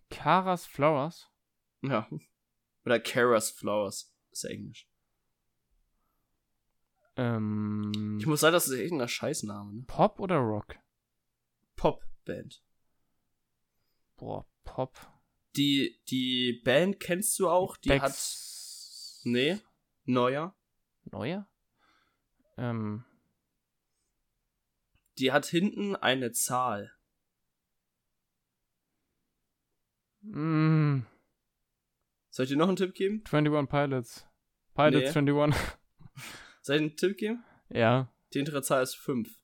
Caras Flowers? Ja. Oder Caras Flowers. Ist ja Englisch. Ähm, Ich muss sagen, das ist echt ein Scheißname, ne? Pop oder Rock? Popband. Boah, Pop. Die, die Band kennst du auch, die hat. Becks- Nee, neuer. Neuer? Ähm, Die hat hinten eine Zahl. mh, Soll ich dir noch einen Tipp geben? 21 Pilots. Pilots Nee. 21. (laughs) Soll ich einen Tipp geben? ja. Die hintere Zahl ist 5.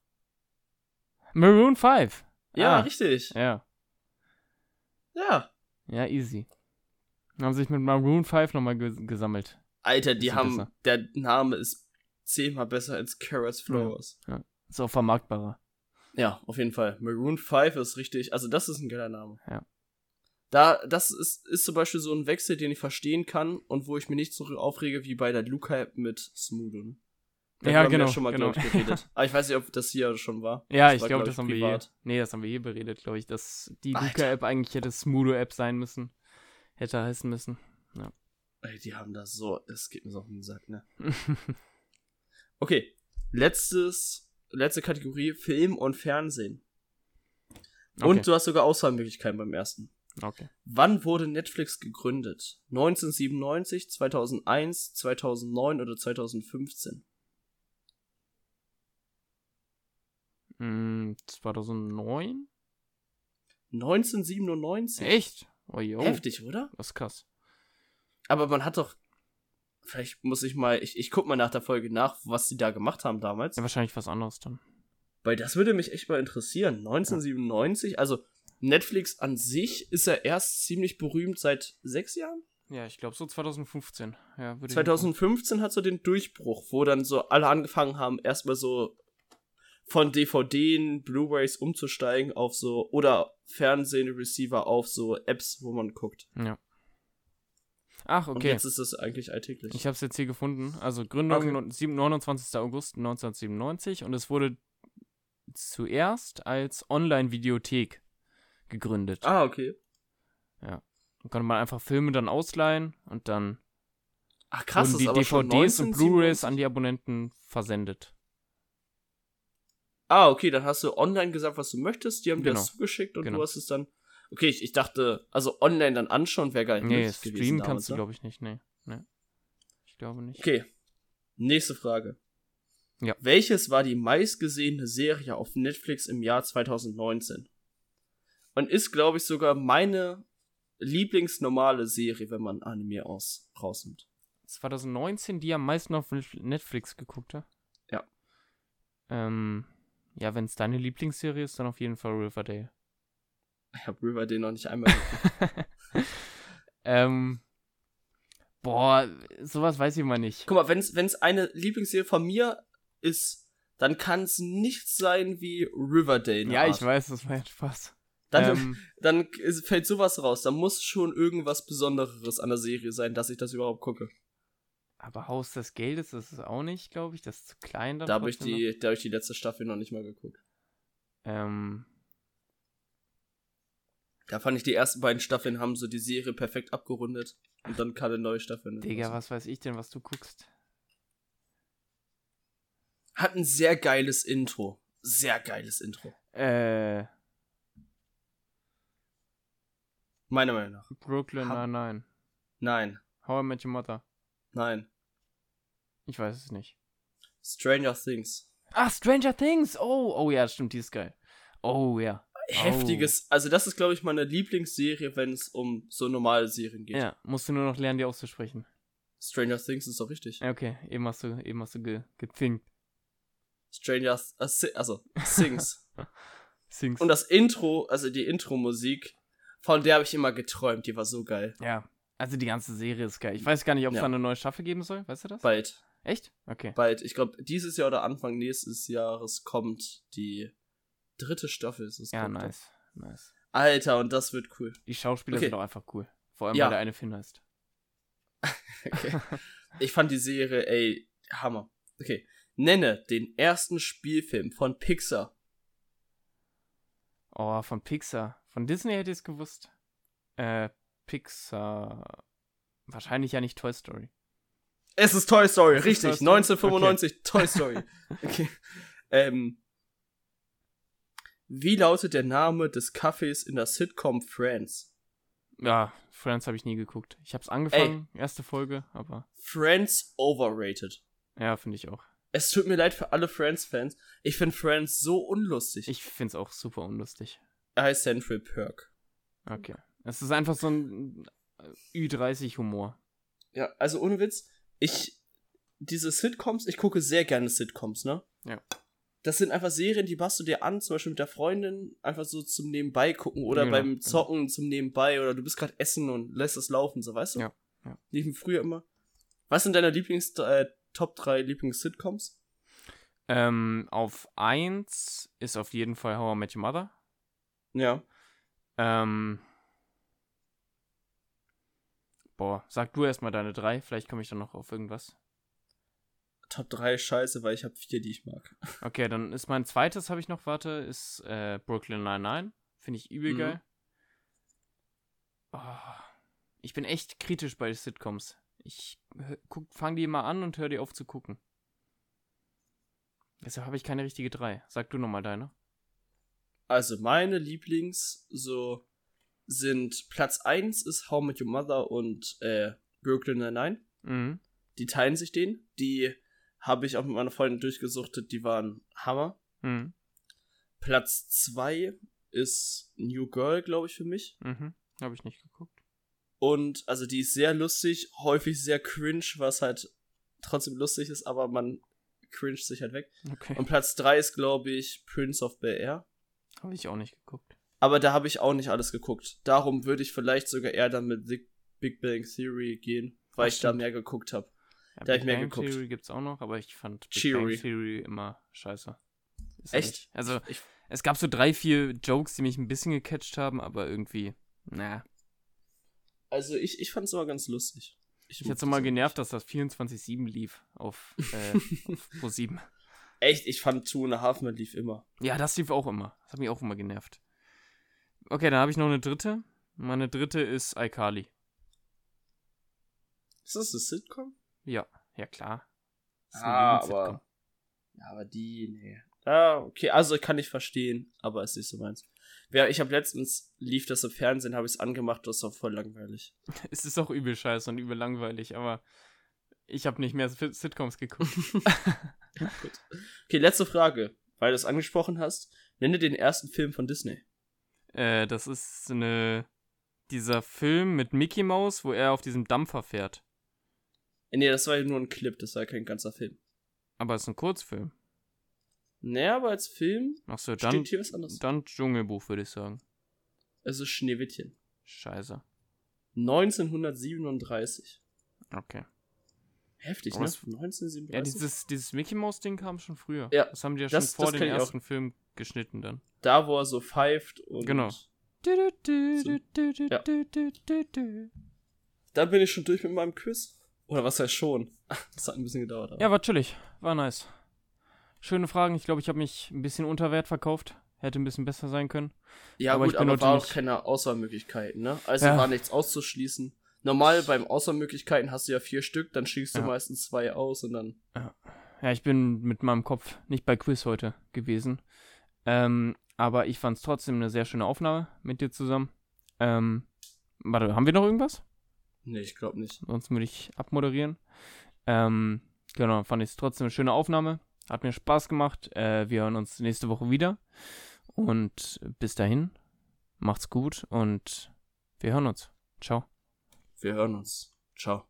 Maroon 5. Ja, Ah, richtig. Ja. Ja. Ja, easy. Haben sich mit Maroon 5 nochmal ges gesammelt. Alter, die haben. besser. Der Name ist zehnmal besser als Caras Flowers. Ist auch vermarktbarer. Ja, auf jeden Fall. Maroon 5 ist richtig. Also, das ist ein geiler Name. Ja. Da, das ist, ist zum Beispiel so ein Wechsel, den ich verstehen kann und wo ich mich nicht so aufrege wie bei der Luca-App mit Smootho. ne? Ja, haben wir genau, schon mal, genau. ich, geredet. (laughs) Aber ich weiß nicht, ob das hier schon war. Ja, Das ich glaube, glaub das haben wir hier. Nee, das haben wir hier beredet, glaube ich, dass die. Luca-App eigentlich hätte Smootho-App sein müssen. Hätte heißen müssen. Ey, die haben das so, das geht mir so auf den Sack, ne? (laughs) Okay, letztes, letzte Kategorie, Film und Fernsehen. okay. Und du hast sogar Auswahlmöglichkeiten beim ersten. okay. Wann wurde Netflix gegründet? 1997, 2001, 2009 oder 2015? Mm, 2009? 1997? Echt? Oh, jo. Heftig, oder? Das ist krass. Aber man hat doch. Vielleicht muss ich mal. Ich, ich guck mal nach der Folge nach, was die da gemacht haben damals. Ja, wahrscheinlich was anderes dann. Weil das würde mich echt mal interessieren. 1997, also Netflix an sich ist ja erst ziemlich berühmt seit sechs Jahren. Ja, ich glaube so 2015. Ja, würde ich 2015 hat so den Durchbruch, wo dann so alle angefangen haben, erstmal so von DVD, Blu-rays umzusteigen auf so oder Fernsehen-Receiver auf so Apps, wo man guckt. Ja. Ach, Und okay. jetzt ist das eigentlich alltäglich. Ich habe es jetzt hier gefunden. Also Gründung Okay. no- sieben- 29. August 1997 und es wurde zuerst als Online-Videothek gegründet. ah, okay. Da konnte man einfach Filme dann ausleihen und dann Ach krass, wurden die DVDs und 1997. Blu-rays an die Abonnenten versendet. Ah, okay, dann hast du online gesagt, was du möchtest, die haben dir Genau. das zugeschickt und Genau. du hast es dann. Okay, ich, ich dachte, also online dann anschauen wäre gar nicht Nee, streamen damals, kannst du, ne? glaube ich, nicht. Nee. nee. Ich glaube nicht. Okay. Nächste Frage. Ja. Welches war die meistgesehene Serie auf Netflix im Jahr 2019? Und ist, glaube ich, sogar meine lieblingsnormale Serie, wenn man Anime aus rausnimmt. 2019, die am meisten auf Netflix geguckt hat? Ja. Ähm, ja, wenn es deine Lieblingsserie ist, dann auf jeden Fall Riverdale. Ich habe Riverdale noch nicht einmal (laughs) geguckt. ähm, boah, sowas weiß ich mal nicht. Guck mal, wenn es eine Lieblingsserie von mir ist, dann kann es nichts sein wie Riverdale. Ja, Art. ich weiß, das war jetzt Spaß. Dann, ähm, (laughs) dann fällt sowas raus. Da muss schon irgendwas Besonderes an der Serie sein, dass ich das überhaupt gucke. aber Haus des Geldes, das ist auch nicht, glaube ich. Das ist zu klein. Da habe ich, die, da hab ich die letzte Staffel noch nicht mal geguckt. Ähm, Da fand ich, die ersten beiden Staffeln haben so die Serie perfekt abgerundet. Und dann kam eine neue Staffel. ne? Digga, Also, was weiß ich denn, was du guckst? Hat ein sehr geiles Intro. Sehr geiles Intro. Äh, Meiner Meinung nach. Brooklyn Hab- Nine-Nine. Nein. How I Met Your Mother. Nein. Ich weiß es nicht. Stranger Things. Ach, Stranger Things. Oh, oh ja, stimmt, die ist geil. Oh ja. Heftiges. Also, das ist, glaube ich, meine Lieblingsserie, wenn es um so normale Serien geht. Ja, musst du nur noch lernen, die auszusprechen. Stranger Things ist doch richtig. Ja, Okay, eben hast du, eben hast du ge gethinkt. Stranger, äh, also, Things. (laughs) Things. Und das Intro, also die Intro-Musik, von der habe ich immer geträumt. Die war so geil. ja, also die ganze Serie ist geil. Ich weiß gar nicht, ob es Ja. da eine neue Staffel geben soll. Weißt du das? Bald. Echt? Okay. Bald. Ich glaube, dieses Jahr oder Anfang nächstes Jahres kommt die dritte Staffel. Ist es Ja, nice. Nice. Alter, und das wird cool. Die Schauspieler Okay. sind auch einfach cool. Vor allem, Ja. weil der eine Finn heißt. (laughs) Okay. ich fand die Serie, ey, Hammer. Okay. Nenne den ersten Spielfilm von Pixar. Oh, von Pixar. Von Disney hätte ich es gewusst. Äh, Pixar. Wahrscheinlich ja nicht Toy Story. Es ist Toy Story, ist richtig. Toy Story? 1995, Toy Story. (laughs) Okay. Ähm, wie lautet der Name des Cafés in der Sitcom Friends? Ja, Friends habe ich nie geguckt. Ich habe es angefangen, erste Folge, aber Friends overrated. ja, finde ich auch. Es tut mir leid für alle Friends-Fans. Ich finde Friends so unlustig. Ich finde es auch super unlustig. er heißt Central Perk. Okay. Es ist einfach so ein Ü30-Humor. Ja, also ohne Witz, ich, diese Sitcoms, ich gucke sehr gerne Sitcoms, ne? Ja. Das sind einfach Serien, die machst du dir an, zum Beispiel mit der Freundin, einfach so zum Nebenbei gucken oder Genau, beim genau. Zocken zum Nebenbei oder du bist gerade essen und lässt es laufen, so weißt du? Ja, ja. Liefen früher immer. Was sind deine Lieblings, äh, Top 3 Lieblings-Sitcoms? Ähm, auf 1 ist auf jeden Fall How I Met Your Mother. Ja. Ähm. Boah, sag du erstmal deine drei, vielleicht komme ich dann noch auf irgendwas. Top 3 scheiße, weil ich habe vier, die ich mag. Okay, dann ist mein zweites, habe ich noch, warte, ist äh, Brooklyn Nine-Nine. Finde ich übel Mhm. geil. Oh, ich bin echt kritisch bei Sitcoms. Ich fange die immer an und höre die auf zu gucken. Deshalb habe ich keine richtige drei. Sag du nochmal deine. Also meine Lieblings so sind Platz 1 ist How Met Your Mother und äh, Brooklyn Nine-Nine. Mhm. Die teilen sich den. Die habe ich auch mit meiner Freundin durchgesuchtet, die waren Hammer. Mhm. Platz 2 ist New Girl, glaube ich, für mich. Mhm. Habe ich nicht geguckt. Und also die ist sehr lustig, häufig sehr cringe, was halt trotzdem lustig ist, aber man cringe sich halt weg. Okay. Und Platz 3 ist, glaube ich, Prince of Bel Air. Habe ich auch nicht geguckt. Aber da habe ich auch nicht alles geguckt. Darum würde ich vielleicht sogar eher dann mit The Big Bang Theory gehen, weil Ach, ich da stimmt. mehr geguckt habe. Ja, Da hab Big ich mehr geguckt. Theory gibt's auch noch, aber ich fand Big Theory. Bang Theory immer scheiße. Ist Echt? nicht. Also, Ich- es gab so drei, vier Jokes, die mich ein bisschen gecatcht haben, aber irgendwie, na. Also ich, ich fand es immer ganz lustig. Ich hätte so mal genervt, dass das 24-7 lief auf, äh, (laughs) auf Pro 7. Echt, ich fand Two and a Half Men lief immer. Ja, das lief auch immer. Das hat mich auch immer genervt. Okay, dann habe ich noch eine dritte. Meine dritte ist iCarly. Ist das eine Sitcom? Ja, ja klar. Ah, aber. Ja, aber die, nee. Ah, okay, also kann ich verstehen, aber ist nicht so meins. Ja, ich habe letztens, lief das im Fernsehen, habe ich es angemacht, das war voll langweilig. (laughs) Es ist auch übel scheiße und übel langweilig, aber ich habe nicht mehr Sit- Sitcoms geguckt. Gut. (laughs) (laughs) Okay, letzte Frage, weil du es angesprochen hast. Nenne den ersten Film von Disney. äh, das ist eine. Dieser Film mit Mickey Mouse, wo er auf diesem Dampfer fährt. Äh, Nee, das war ja nur ein Clip, das war kein ganzer Film. Aber es ist ein Kurzfilm. Naja, aber als Film Achso, dann, steht hier was anderes. dann Dschungelbuch, würde ich sagen. Also Schneewittchen. Scheiße. 1937. Okay. Heftig, Aber ne? es- 1937. Ja, dieses, dieses Mickey Mouse-Ding kam schon früher. Ja, Das haben die ja das- schon vor dem ich auch. ersten Film geschnitten dann. Da, wo er so pfeift und. Genau. Ja. Da bin ich schon durch mit meinem Quiz. Oder was heißt schon? (laughs) Das hat ein bisschen gedauert. aber- Ja, war chillig. War nice. Schöne Fragen. Ich glaube, ich habe mich ein bisschen unter Wert verkauft. Hätte ein bisschen besser sein können. ja aber gut, ich bin aber war auch keine Auswahlmöglichkeiten, ne? Also Ja. war nichts auszuschließen. Normal beim Auswahlmöglichkeiten hast du ja vier Stück, dann schießt du Ja. meistens zwei aus und dann. Ja, ich bin mit meinem Kopf nicht bei Quiz heute gewesen. Ähm, aber ich fand es trotzdem eine sehr schöne Aufnahme mit dir zusammen. Ähm, warte, haben wir noch irgendwas? Nee, ich glaube nicht. Sonst würde ich abmoderieren. Ähm, genau, fand ich es trotzdem eine schöne Aufnahme. Hat mir Spaß gemacht. Äh, wir hören uns nächste Woche wieder. Und bis dahin, macht's gut und wir hören uns. Ciao. Wir hören uns. Ciao.